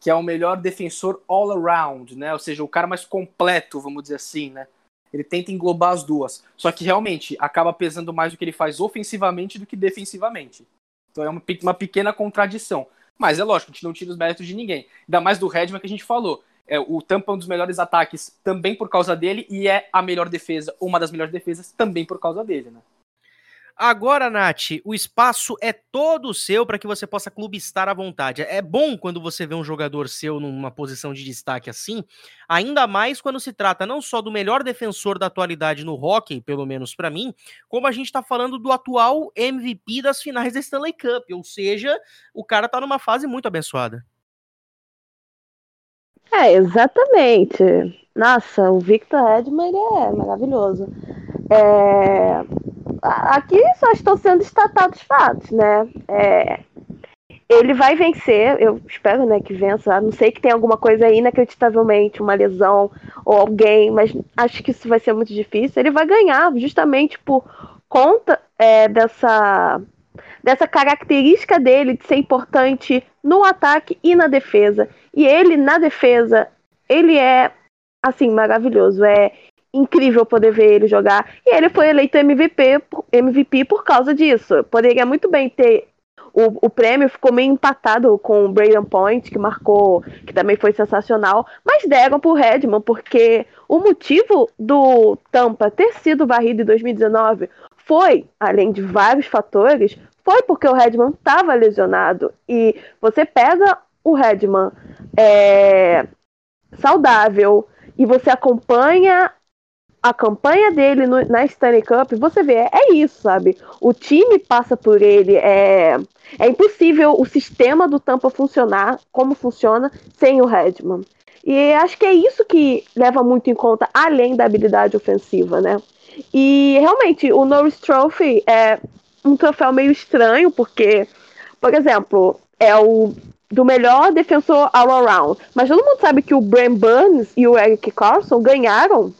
S2: que é o melhor defensor all around, né? Ou seja, o cara mais completo, vamos dizer assim, né? Ele tenta englobar as duas. Só que realmente acaba pesando mais o que ele faz ofensivamente do que defensivamente. Então é uma, uma pequena contradição. Mas é lógico, a gente não tira os méritos de ninguém. Ainda mais do Redman que a gente falou. É, o Tampa é um dos melhores ataques também por causa dele e é a melhor defesa, uma das melhores defesas também por causa dele, né?
S1: Agora, Nath, o espaço é todo seu para que você possa clubistar à vontade. É bom quando você vê um jogador seu numa posição de destaque assim, ainda mais quando se trata não só do melhor defensor da atualidade no hockey, pelo menos para mim, como a gente está falando do atual MVP das finais da Stanley Cup, ou seja, o cara tá numa fase muito abençoada.
S4: É, exatamente. Nossa, o Victor Edman é maravilhoso. É, aqui só estão sendo estatados fatos, né? É, ele vai vencer, eu espero né, que vença. A não sei que tem alguma coisa aí, inacreditavelmente, uma lesão ou alguém, mas acho que isso vai ser muito difícil. Ele vai ganhar justamente por conta é, dessa, dessa característica dele de ser importante no ataque e na defesa. E ele, na defesa, ele é assim, maravilhoso. É incrível poder ver ele jogar. E ele foi eleito MVP, MVP por causa disso. Poderia muito bem ter. O, o prêmio ficou meio empatado com o Braden Point, que marcou, que também foi sensacional, mas deram pro Redman, porque o motivo do Tampa ter sido varrido em 2019 foi, além de vários fatores, foi porque o Redman estava lesionado. E você pega o Redman é, saudável e você acompanha a campanha dele no, na Stanley Cup, você vê, é, é, isso, sabe? O time passa por ele, é, é impossível o sistema do Tampa funcionar como funciona sem o Redman. E acho que é isso que leva muito em conta, além da habilidade ofensiva, né? E realmente, o Norris Trophy é um troféu meio estranho, porque, por exemplo, é o do melhor defensor all around. Mas todo mundo sabe que o Bram Burns e o Eric Carlson ganharam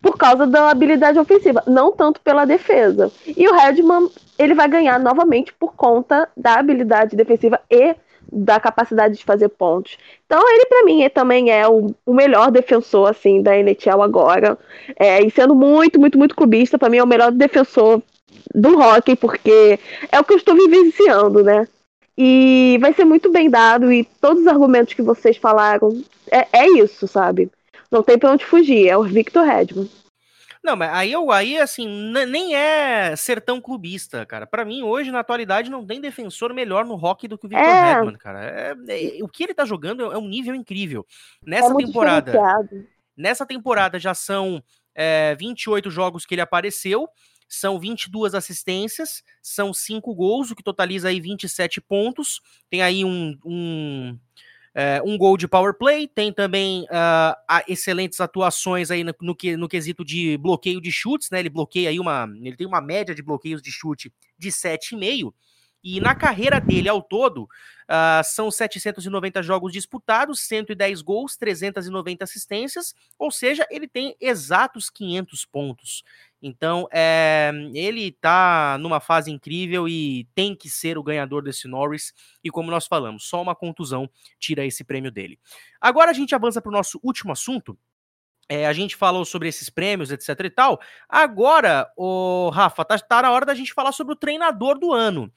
S4: por causa da habilidade ofensiva, não tanto pela defesa. E o Redman, ele vai ganhar novamente por conta da habilidade defensiva e da capacidade de fazer pontos. Então ele para mim ele também é o, o, melhor defensor assim da NHL agora. É, e sendo muito, muito, muito clubista, para mim é o melhor defensor do hockey, porque é o que eu estou vivenciando, né? E vai ser muito bem dado, e todos os argumentos que vocês falaram, é, é isso, sabe? Não tem pra onde fugir, é o Victor Redman.
S1: Não, mas aí, eu, aí assim, nem é ser tão clubista, cara. Para mim, hoje, na atualidade, não tem defensor melhor no rock do que o Victor é. Redman, cara. É, é, o que ele tá jogando é um nível incrível. Nessa é temporada. Nessa temporada já são é, 28 jogos que ele apareceu, são 22 assistências, são 5 gols, o que totaliza aí 27 pontos. Tem aí um, um é, um gol de power play, tem também uh, excelentes atuações aí no, no, no, quesito de bloqueio de chutes, né? Ele bloqueia aí uma. Ele tem uma média de bloqueios de chute de 7,5. E na carreira dele ao todo, uh, são 790 jogos disputados, 110 gols, 390 assistências, ou seja, ele tem exatos 500 pontos. Então, é, ele tá numa fase incrível e tem que ser o ganhador desse Norris. E como nós falamos, só uma contusão tira esse prêmio dele. Agora a gente avança para o nosso último assunto. É, a gente falou sobre esses prêmios, etc e tal. Agora, o Rafa, tá, tá na hora da gente falar sobre o treinador do ano.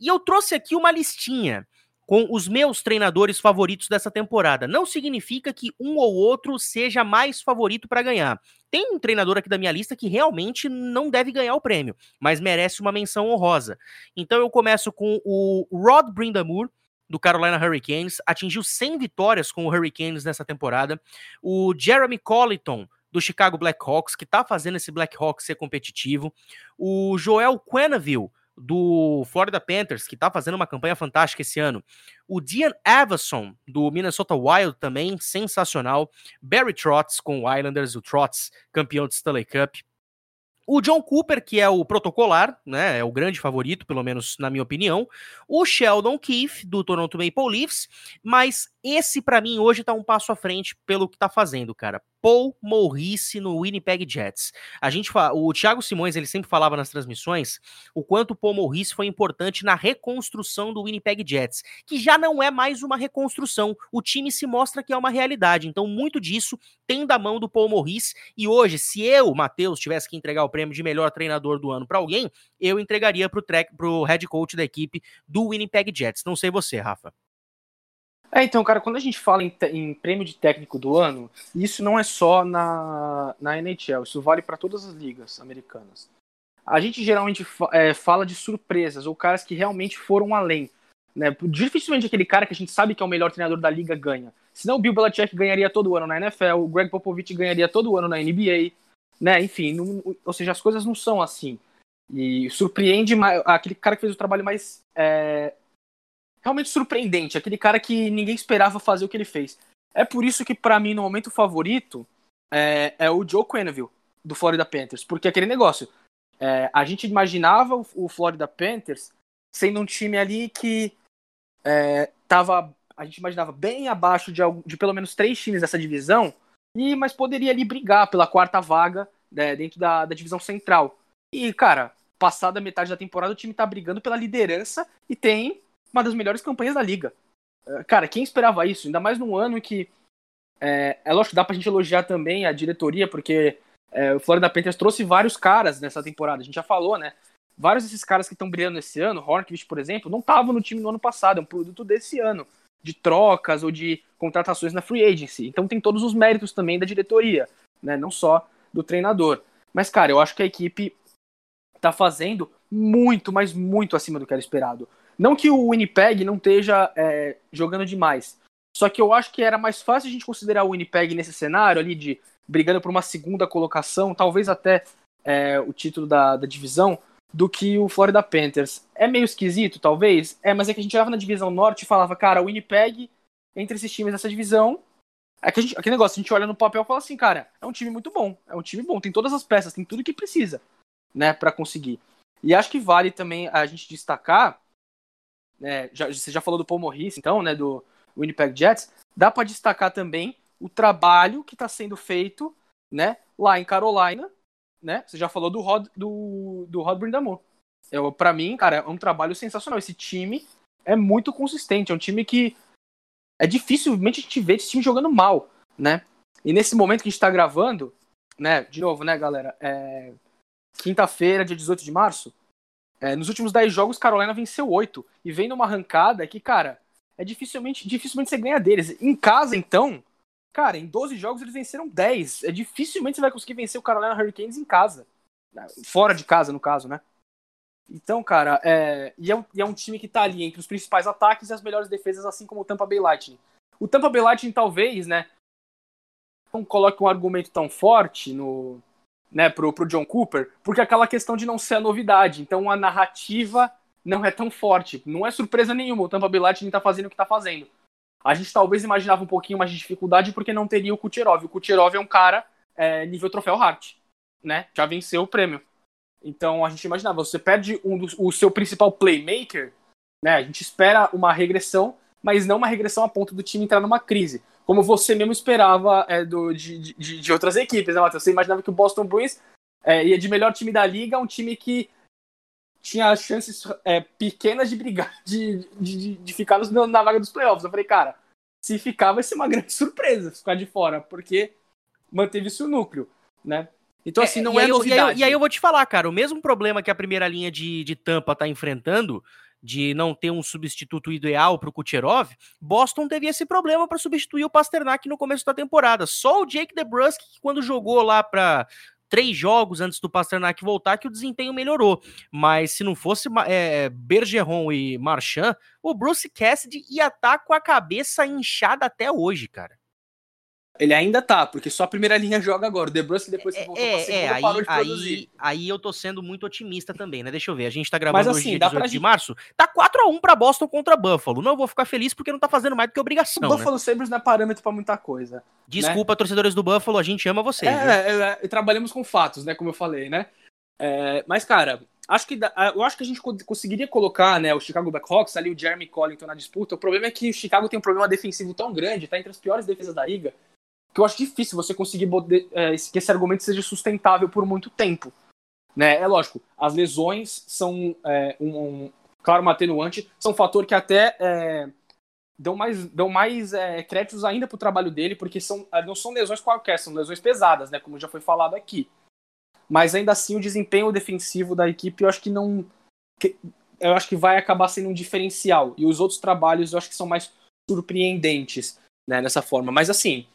S1: E eu trouxe aqui uma listinha com os meus treinadores favoritos dessa temporada. Não significa que um ou outro seja mais favorito para ganhar. Tem um treinador aqui da minha lista que realmente não deve ganhar o prêmio, mas merece uma menção honrosa. Então eu começo com o Rod Brindamore, do Carolina Hurricanes, atingiu 100 vitórias com o Hurricanes nessa temporada. O Jeremy Colliton, do Chicago Blackhawks, que está fazendo esse Blackhawks ser competitivo. O Joel Quenneville, do Florida Panthers, que está fazendo uma campanha fantástica esse ano. O Dian Everson, do Minnesota Wild, também sensacional. Barry Trotz com o Islanders, o Trotz, campeão de Stanley Cup. O John Cooper, que é o protocolar, né, é o grande favorito, pelo menos na minha opinião. O Sheldon Keefe, do Toronto Maple Leafs. Mas esse para mim hoje tá um passo à frente pelo que tá fazendo, cara. Paul Morrice no Winnipeg Jets. A gente o Thiago Simões, ele sempre falava nas transmissões o quanto Paul Morrice foi importante na reconstrução do Winnipeg Jets, que já não é mais uma reconstrução. O time se mostra que é uma realidade. Então, muito disso tem da mão do Paul Morrice e hoje, se eu, Matheus, tivesse que entregar o prêmio de melhor treinador do ano para alguém, eu entregaria pro, track, pro head coach da equipe do Winnipeg Jets. Não sei você, Rafa.
S2: É, então, cara, quando a gente fala em, em, prêmio de técnico do ano, isso não é só na, na NHL, isso vale para todas as ligas americanas. A gente geralmente fa é, fala de surpresas, ou caras que realmente foram além. Né? Dificilmente aquele cara que a gente sabe que é o melhor treinador da liga ganha. Senão o Bill Belichick ganharia todo ano na NFL, o Greg Popovich ganharia todo ano na NBA, né? Enfim, não, ou seja, as coisas não são assim. E surpreende mais, aquele cara que fez o trabalho mais é, realmente surpreendente, aquele cara que ninguém esperava fazer o que ele fez. É por isso que, para mim, no momento favorito, é, é, o Joe Quenneville, do Florida Panthers. Porque aquele negócio, é, a gente imaginava o, o, Florida Panthers sendo um time ali que é, tava, a gente imaginava bem abaixo de, de pelo menos três times dessa divisão, e mas poderia ali brigar pela quarta vaga né, dentro da, da divisão central. E, cara, passada metade da temporada, o time tá brigando pela liderança e tem uma das melhores campanhas da liga. É, cara, quem esperava isso? Ainda mais num ano que. É, é lógico, dá pra gente elogiar também a diretoria, porque é, o Florida Panthers trouxe vários caras nessa temporada. A gente já falou, né? Vários desses caras que estão brilhando esse ano, Hornquist, por exemplo, não estavam no time no ano passado, é um produto desse ano, de trocas ou de contratações na free agency. Então tem todos os méritos também da diretoria, né? Não só do treinador. Mas, cara, eu acho que a equipe tá fazendo muito, mas muito acima do que era esperado. Não que o Winnipeg não esteja é, jogando demais. Só que eu acho que era mais fácil a gente considerar o Winnipeg nesse cenário ali de brigando por uma segunda colocação, talvez até é, o título da, da divisão, do que o Florida Panthers. É meio esquisito, talvez? É, mas é que a gente olhava na divisão norte e falava, cara, o Winnipeg, entre esses times dessa divisão, é que gente, aquele negócio, a gente olha no papel e fala assim, cara, é um time muito bom, é um time bom, tem todas as peças, tem tudo que precisa, né, para conseguir. E acho que vale também a gente destacar né, já, você já falou do Paul Morris, então, né, do Winnipeg Jets, dá para destacar também o trabalho que está sendo feito, né, lá em Carolina, né? Você já falou do Rod do, do Rod Brindamore. Eu, para mim, cara, é um trabalho sensacional. Esse time é muito consistente, é um time que é dificilmente a gente ver esse time jogando mal, né? E nesse momento que a gente tá gravando, né, de novo, né, galera, é quinta-feira, dia 18 de março, é, nos últimos 10 jogos, Carolina venceu 8 e vem numa arrancada que, cara, é dificilmente, dificilmente você ganha deles. Em casa, então, cara, em 12 jogos eles venceram 10. É dificilmente você vai conseguir vencer o Carolina Hurricanes em casa. Fora de casa, no caso, né? Então, cara, é... E, é um, e é um time que tá ali entre os principais ataques e as melhores defesas, assim como o Tampa Bay Lightning. O Tampa Bay Lightning, talvez, né, não coloque um argumento tão forte no, né, pro, pro John Cooper, porque aquela questão de não ser a novidade. Então a narrativa não é tão forte. Não é surpresa nenhuma o Tampa Bay Lightning tá fazendo o que tá fazendo. A gente talvez imaginava um pouquinho mais de dificuldade porque não teria o Kucherov. O Kucherov é um cara é, nível troféu Hart, né? Já venceu o prêmio. Então a gente imaginava, você perde um o seu principal playmaker, né? A gente espera uma regressão, mas não uma regressão a ponto do time entrar numa crise como você mesmo esperava é, do, de, de, de, outras equipes, né, Matheus? Você imaginava que o Boston Bruins é, ia de melhor time da liga, um time que tinha chances é, pequenas de brigar, de, de, de ficar no, na vaga dos playoffs. Eu falei, cara, se ficar vai ser uma grande surpresa ficar de fora, porque manteve-se o núcleo, né? Então, assim, não é,
S1: aí,
S2: novidade.
S1: E aí, e aí, eu vou te falar, cara, o mesmo problema que a primeira linha de, de Tampa tá enfrentando, de não ter um substituto ideal para o Kucherov, Boston teve esse problema para substituir o Pasternak no começo da temporada. Só o Jake DeBrusk, quando jogou lá para três jogos antes do Pasternak voltar, que o desempenho melhorou. Mas se não fosse é, Bergeron e Marchand, o Bruce Cassidy ia estar tá com a cabeça inchada até hoje, cara.
S2: Ele ainda tá, porque só a primeira linha joga agora. O DeBrusque depois que
S1: é,
S2: voltou
S1: é,
S2: pra segunda
S1: é, aí,
S2: parou de
S1: produzir. Aí, aí eu tô sendo muito otimista também, né? Deixa eu ver. A gente tá gravando Mas, assim, hoje, dia 18 de março. Tá 4x1 pra Boston contra Buffalo. Não vou ficar feliz porque não tá fazendo mais do que obrigação.
S2: O Buffalo né? Sabres não é parâmetro pra muita coisa. Né?
S1: Desculpa, né? torcedores do Buffalo, a gente ama vocês.
S2: É, é, é, trabalhamos com fatos, né? Como eu falei, né? É, mas, cara, acho que eu acho que a gente conseguiria colocar, né, o Chicago Blackhawks ali o Jeremy Collington na disputa. O problema é que o Chicago tem um problema defensivo tão grande, tá entre as piores defesas da liga, que eu acho difícil você conseguir é, que esse argumento seja sustentável por muito tempo. Né? É lógico, as lesões são é, um, um, claro, um atenuante, são um fator que até é, dão mais, dão mais é, créditos ainda para o trabalho dele, porque são, não são lesões qualquer, são lesões pesadas, né, como já foi falado aqui. Mas ainda assim, o desempenho defensivo da equipe, eu acho que não. Eu acho que vai acabar sendo um diferencial. E os outros trabalhos, eu acho que são mais surpreendentes né, nessa forma. Mas assim,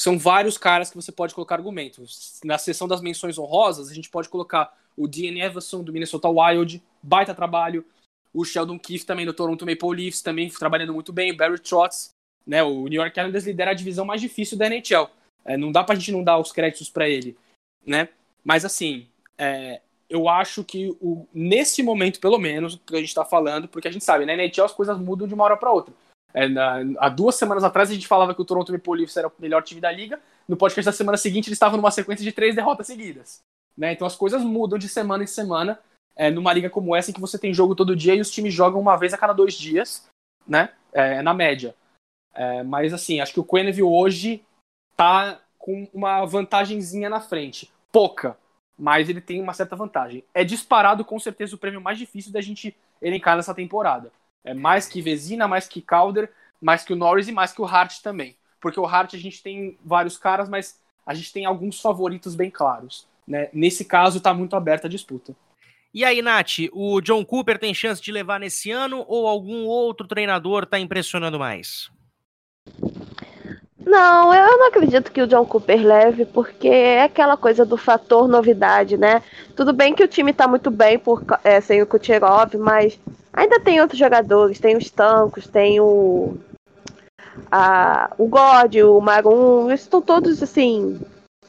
S2: são vários caras que você pode colocar argumentos. Na seção das menções honrosas, a gente pode colocar o Dean Everson do Minnesota Wild, baita trabalho. O Sheldon Keefe também do Toronto Maple Leafs, também trabalhando muito bem. O Barry Trotz, né? O New York Islanders lidera a divisão mais difícil da NHL. É, não dá pra gente não dar os créditos para ele, né? Mas assim, é, eu acho que o, nesse momento, pelo menos, que a gente tá falando, porque a gente sabe, na NHL as coisas mudam de uma hora para outra. É, na, há duas semanas atrás a gente falava que o Toronto Maple Leafs era o melhor time da liga. No podcast da semana seguinte eles estavam numa sequência de três derrotas seguidas. Né? Então as coisas mudam de semana em semana. É, numa liga como essa em que você tem jogo todo dia e os times jogam uma vez a cada dois dias, né? É, na média. É, mas assim, acho que o Quenneville hoje tá com uma vantagenzinha na frente. Pouca, mas ele tem uma certa vantagem. É disparado com certeza o prêmio mais difícil da gente elencar nessa temporada. É mais que Vezina, mais que Calder, mais que o Norris e mais que o Hart também. Porque o Hart a gente tem vários caras, mas a gente tem alguns favoritos bem claros. Né? Nesse caso, está muito aberta a disputa.
S1: E aí, Nath, o John Cooper tem chance de levar nesse ano ou algum outro treinador está impressionando mais?
S4: Não, eu não acredito que o John Cooper leve, porque é aquela coisa do fator novidade, né? Tudo bem que o time tá muito bem por, é, sem o Kucherov, mas ainda tem outros jogadores, tem os Tancos, tem o. A, o God, o Marum, estão todos assim,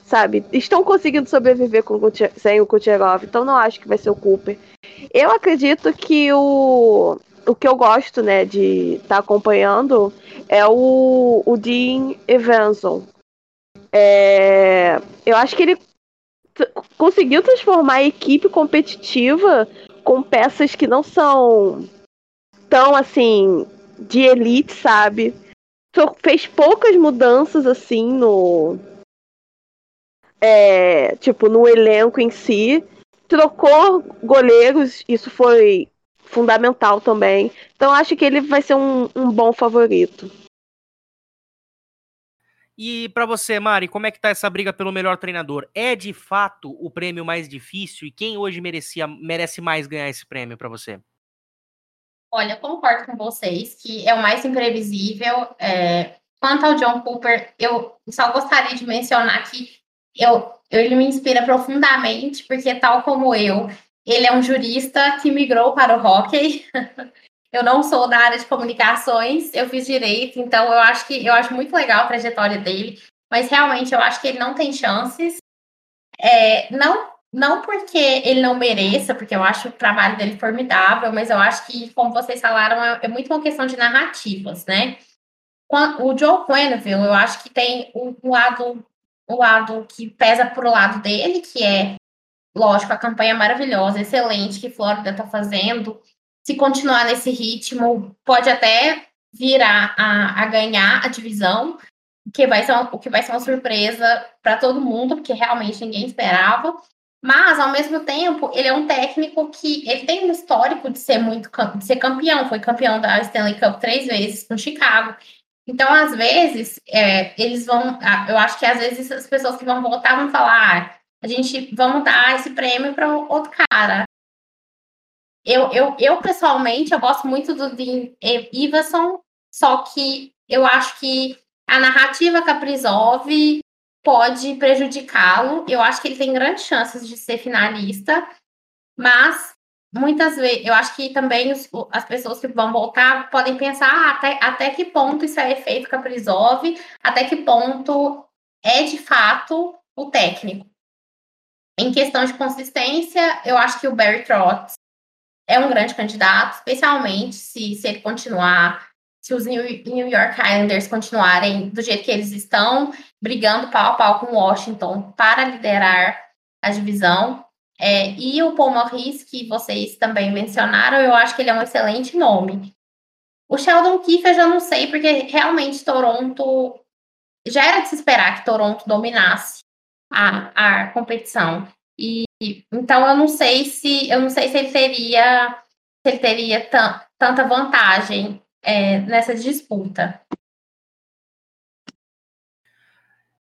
S4: sabe? Estão conseguindo sobreviver com, sem o Kucherov, então não acho que vai ser o Cooper. Eu acredito que o o que eu gosto, né, de estar tá acompanhando é o, o Dean Evanson. É, eu acho que ele conseguiu transformar a equipe competitiva com peças que não são tão assim de elite, sabe? Fez poucas mudanças assim no é, tipo no elenco em si, trocou goleiros, isso foi fundamental também. Então acho que ele vai ser um, um bom favorito.
S1: E para você, Mari, como é que tá essa briga pelo melhor treinador? É de fato o prêmio mais difícil e quem hoje merecia, merece mais ganhar esse prêmio para você?
S3: Olha, concordo com vocês que é o mais imprevisível. É... Quanto ao John Cooper, eu só gostaria de mencionar que eu, ele me inspira profundamente, porque tal como eu, ele é um jurista que migrou para o hockey. eu não sou da área de comunicações, eu fiz direito, então eu acho que eu acho muito legal a trajetória dele, mas realmente eu acho que ele não tem chances. É, não, não porque ele não mereça, porque eu acho o trabalho dele formidável, mas eu acho que, como vocês falaram, é, é muito uma questão de narrativas, né? O Joe Quenneville, eu acho que tem o, o lado o lado que pesa pro lado dele, que é lógico, a campanha maravilhosa, excelente que Flórida está fazendo. Se continuar nesse ritmo, pode até virar a, a ganhar a divisão, que vai ser uma, que vai ser uma surpresa para todo mundo, porque realmente ninguém esperava. Mas, ao mesmo tempo, ele é um técnico que ele tem um histórico de ser muito de ser campeão, foi campeão da Stanley Cup três vezes com Chicago. Então, às vezes, é, eles vão. Eu acho que às vezes as pessoas que vão votar vão falar: ah, a gente vamos dar esse prêmio para outro cara. Eu, eu, eu, pessoalmente, eu gosto muito do Dean Iverson, só que eu acho que a narrativa Caprizov pode prejudicá-lo. Eu acho que ele tem grandes chances de ser finalista, mas muitas vezes eu acho que também os, as pessoas que vão voltar podem pensar ah, até, até que ponto isso é efeito Caprizov, até que ponto é de fato o técnico. Em questão de consistência, eu acho que o Barry Trotz é um grande candidato, especialmente se, se ele continuar, se os New, York Islanders continuarem do jeito que eles estão, brigando pau a pau com Washington para liderar a divisão. É, e o Paul Morris, que vocês também mencionaram, eu acho que ele é um excelente nome. O Sheldon Keefe eu já não sei, porque realmente Toronto. Já era de se esperar que Toronto dominasse a, a competição. E então eu não sei se eu não sei se ele teria se ele teria tanta vantagem é, nessa disputa.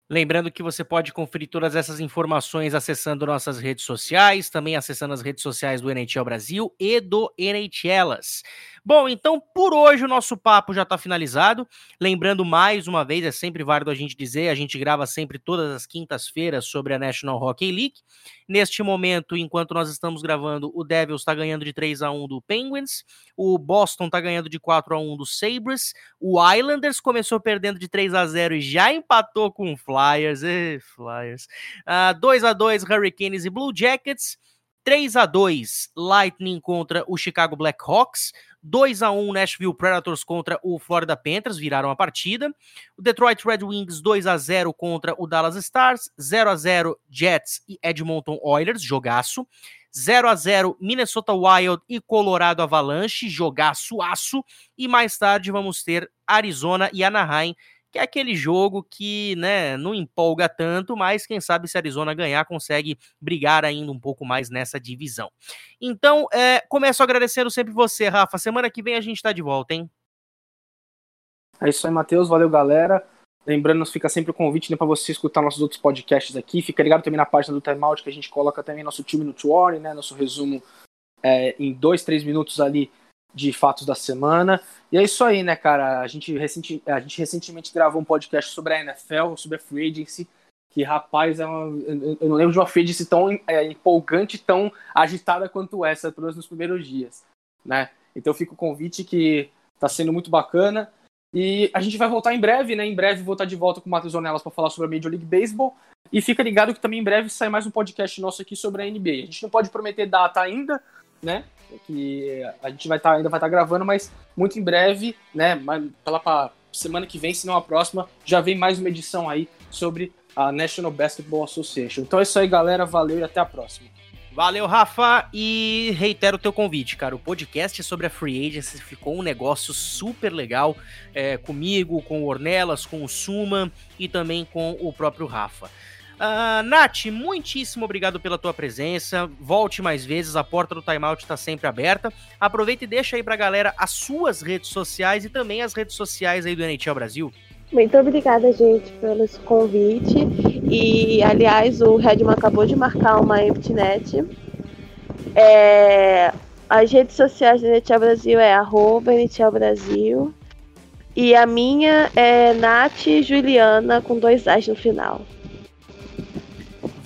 S1: Lembrando que você pode conferir todas essas informações acessando nossas redes sociais, também acessando as redes sociais do NHL Brasil e do NHLas. Bom, então por hoje o nosso papo já está finalizado. Lembrando mais uma vez, é sempre válido a gente dizer, a gente grava sempre todas as quintas-feiras sobre a National Hockey League. Neste momento, enquanto nós estamos gravando, o Devils está ganhando de 3 a 1 do Penguins, o Boston está ganhando de 4 a 1 do Sabres, o Islanders começou perdendo de 3 a 0 e já empatou com o Flyers, e Flyers. Uh, 2 a 2 Hurricanes e Blue Jackets. 3 a 2 Lightning contra o Chicago Blackhawks, 2 a 1 Nashville Predators contra o Florida Panthers, viraram a partida. O Detroit Red Wings 2 a 0 contra o Dallas Stars, 0 a 0 Jets e Edmonton Oilers, jogaço. 0 a 0 Minnesota Wild e Colorado Avalanche, jogaço aço. E mais tarde vamos ter Arizona e Anaheim que é aquele jogo que, né, não empolga tanto, mas quem sabe se Arizona ganhar consegue brigar ainda um pouco mais nessa divisão. Então, é, começo agradecendo sempre você, Rafa. Semana que vem a gente tá de volta, hein?
S2: É isso aí, Matheus. Valeu, galera. Lembrando, fica sempre o convite né, para você escutar nossos outros podcasts aqui. Fica ligado também na página do Timeout, que a gente coloca também nosso time no Warning, né? Nosso resumo é, em dois, três minutos ali de fatos da semana. E é isso aí, né, cara? A gente, recenti, a gente recentemente gravou um podcast sobre a NFL, sobre a Free Agency, que, rapaz, é uma, eu não lembro de uma Free Agency tão é, empolgante, tão agitada quanto essa, pelo menos nos primeiros dias, né? Então fica o convite que tá sendo muito bacana. E a gente vai voltar em breve, né? Em breve vou estar de volta com o Matheus Onelas para falar sobre a Major League Baseball. E fica ligado que também em breve sai mais um podcast nosso aqui sobre a NBA. A gente não pode prometer data ainda, né? que a gente vai tá, ainda vai estar tá gravando, mas muito em breve, né? Pela semana que vem, se não a próxima, já vem mais uma edição aí sobre a National Basketball Association. Então é isso aí, galera. Valeu e até a próxima.
S1: Valeu, Rafa, e reitero o teu convite, cara. O podcast sobre a Free Agency ficou um negócio super legal é, comigo, com o Ornelas, com o Suman e também com o próprio Rafa. Uh, Nath, muitíssimo obrigado pela tua presença. Volte mais vezes, a porta do timeout está sempre aberta. Aproveita e deixa aí pra galera as suas redes sociais e também as redes sociais aí do NHL Brasil.
S4: Muito obrigada, gente, pelo convite. E, aliás, o Redman acabou de marcar uma EmptyNet. É, as redes sociais do NHL Brasil é arroba NHL Brasil. E a minha é Nath Juliana com dois As no final.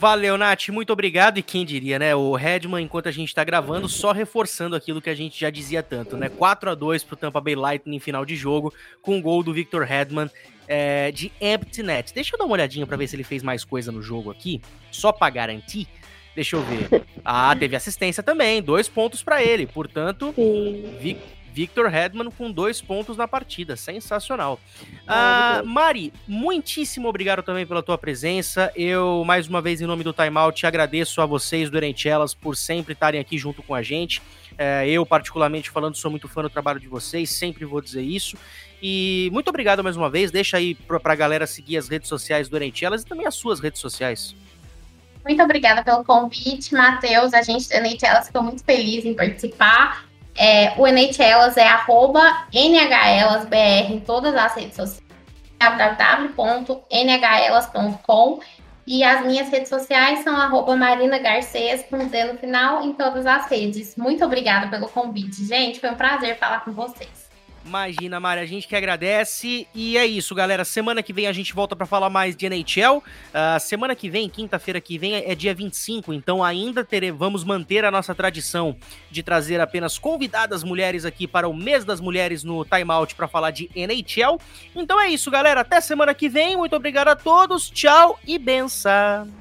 S1: Valeu, Nath, muito obrigado. E quem diria, né? O Redman, enquanto a gente tá gravando, só reforçando aquilo que a gente já dizia tanto, né? 4 a 2 pro Tampa Bay Lightning em final de jogo, com o gol do Victor Redman é, de empty net. Deixa eu dar uma olhadinha para ver se ele fez mais coisa no jogo aqui, só para garantir. Deixa eu ver. Ah, teve assistência também, dois pontos para ele. Portanto, Victor Redman com dois pontos na partida. Sensacional. Ah, Mari, muitíssimo obrigado também pela tua presença. Eu, mais uma vez, em nome do Timeout, agradeço a vocês do Elas por sempre estarem aqui junto com a gente. É, eu, particularmente falando, sou muito fã do trabalho de vocês, sempre vou dizer isso. E muito obrigado mais uma vez. Deixa aí pra, pra galera seguir as redes sociais do Elas e também as suas redes sociais.
S3: Muito obrigada pelo convite, Matheus. A gente do Elas ficou muito feliz em participar. É, o NHLas é arroba NHLasBR em todas as redes sociais, www.nhlas.com e as minhas redes sociais são arroba Marina Garcês com Z no final em todas as redes. Muito obrigada pelo convite, gente. Foi um prazer falar com vocês.
S1: Imagina, Mari, a gente que agradece. E é isso, galera. Semana que vem a gente volta para falar mais de NHL. Uh, ah, semana que vem, quinta-feira que vem, é dia 25, então ainda teremos, vamos manter a nossa tradição de trazer apenas convidadas mulheres aqui para o mês das mulheres no Timeout para falar de NHL. Então é isso, galera. Até semana que vem. Muito obrigado a todos. Tchau e benção.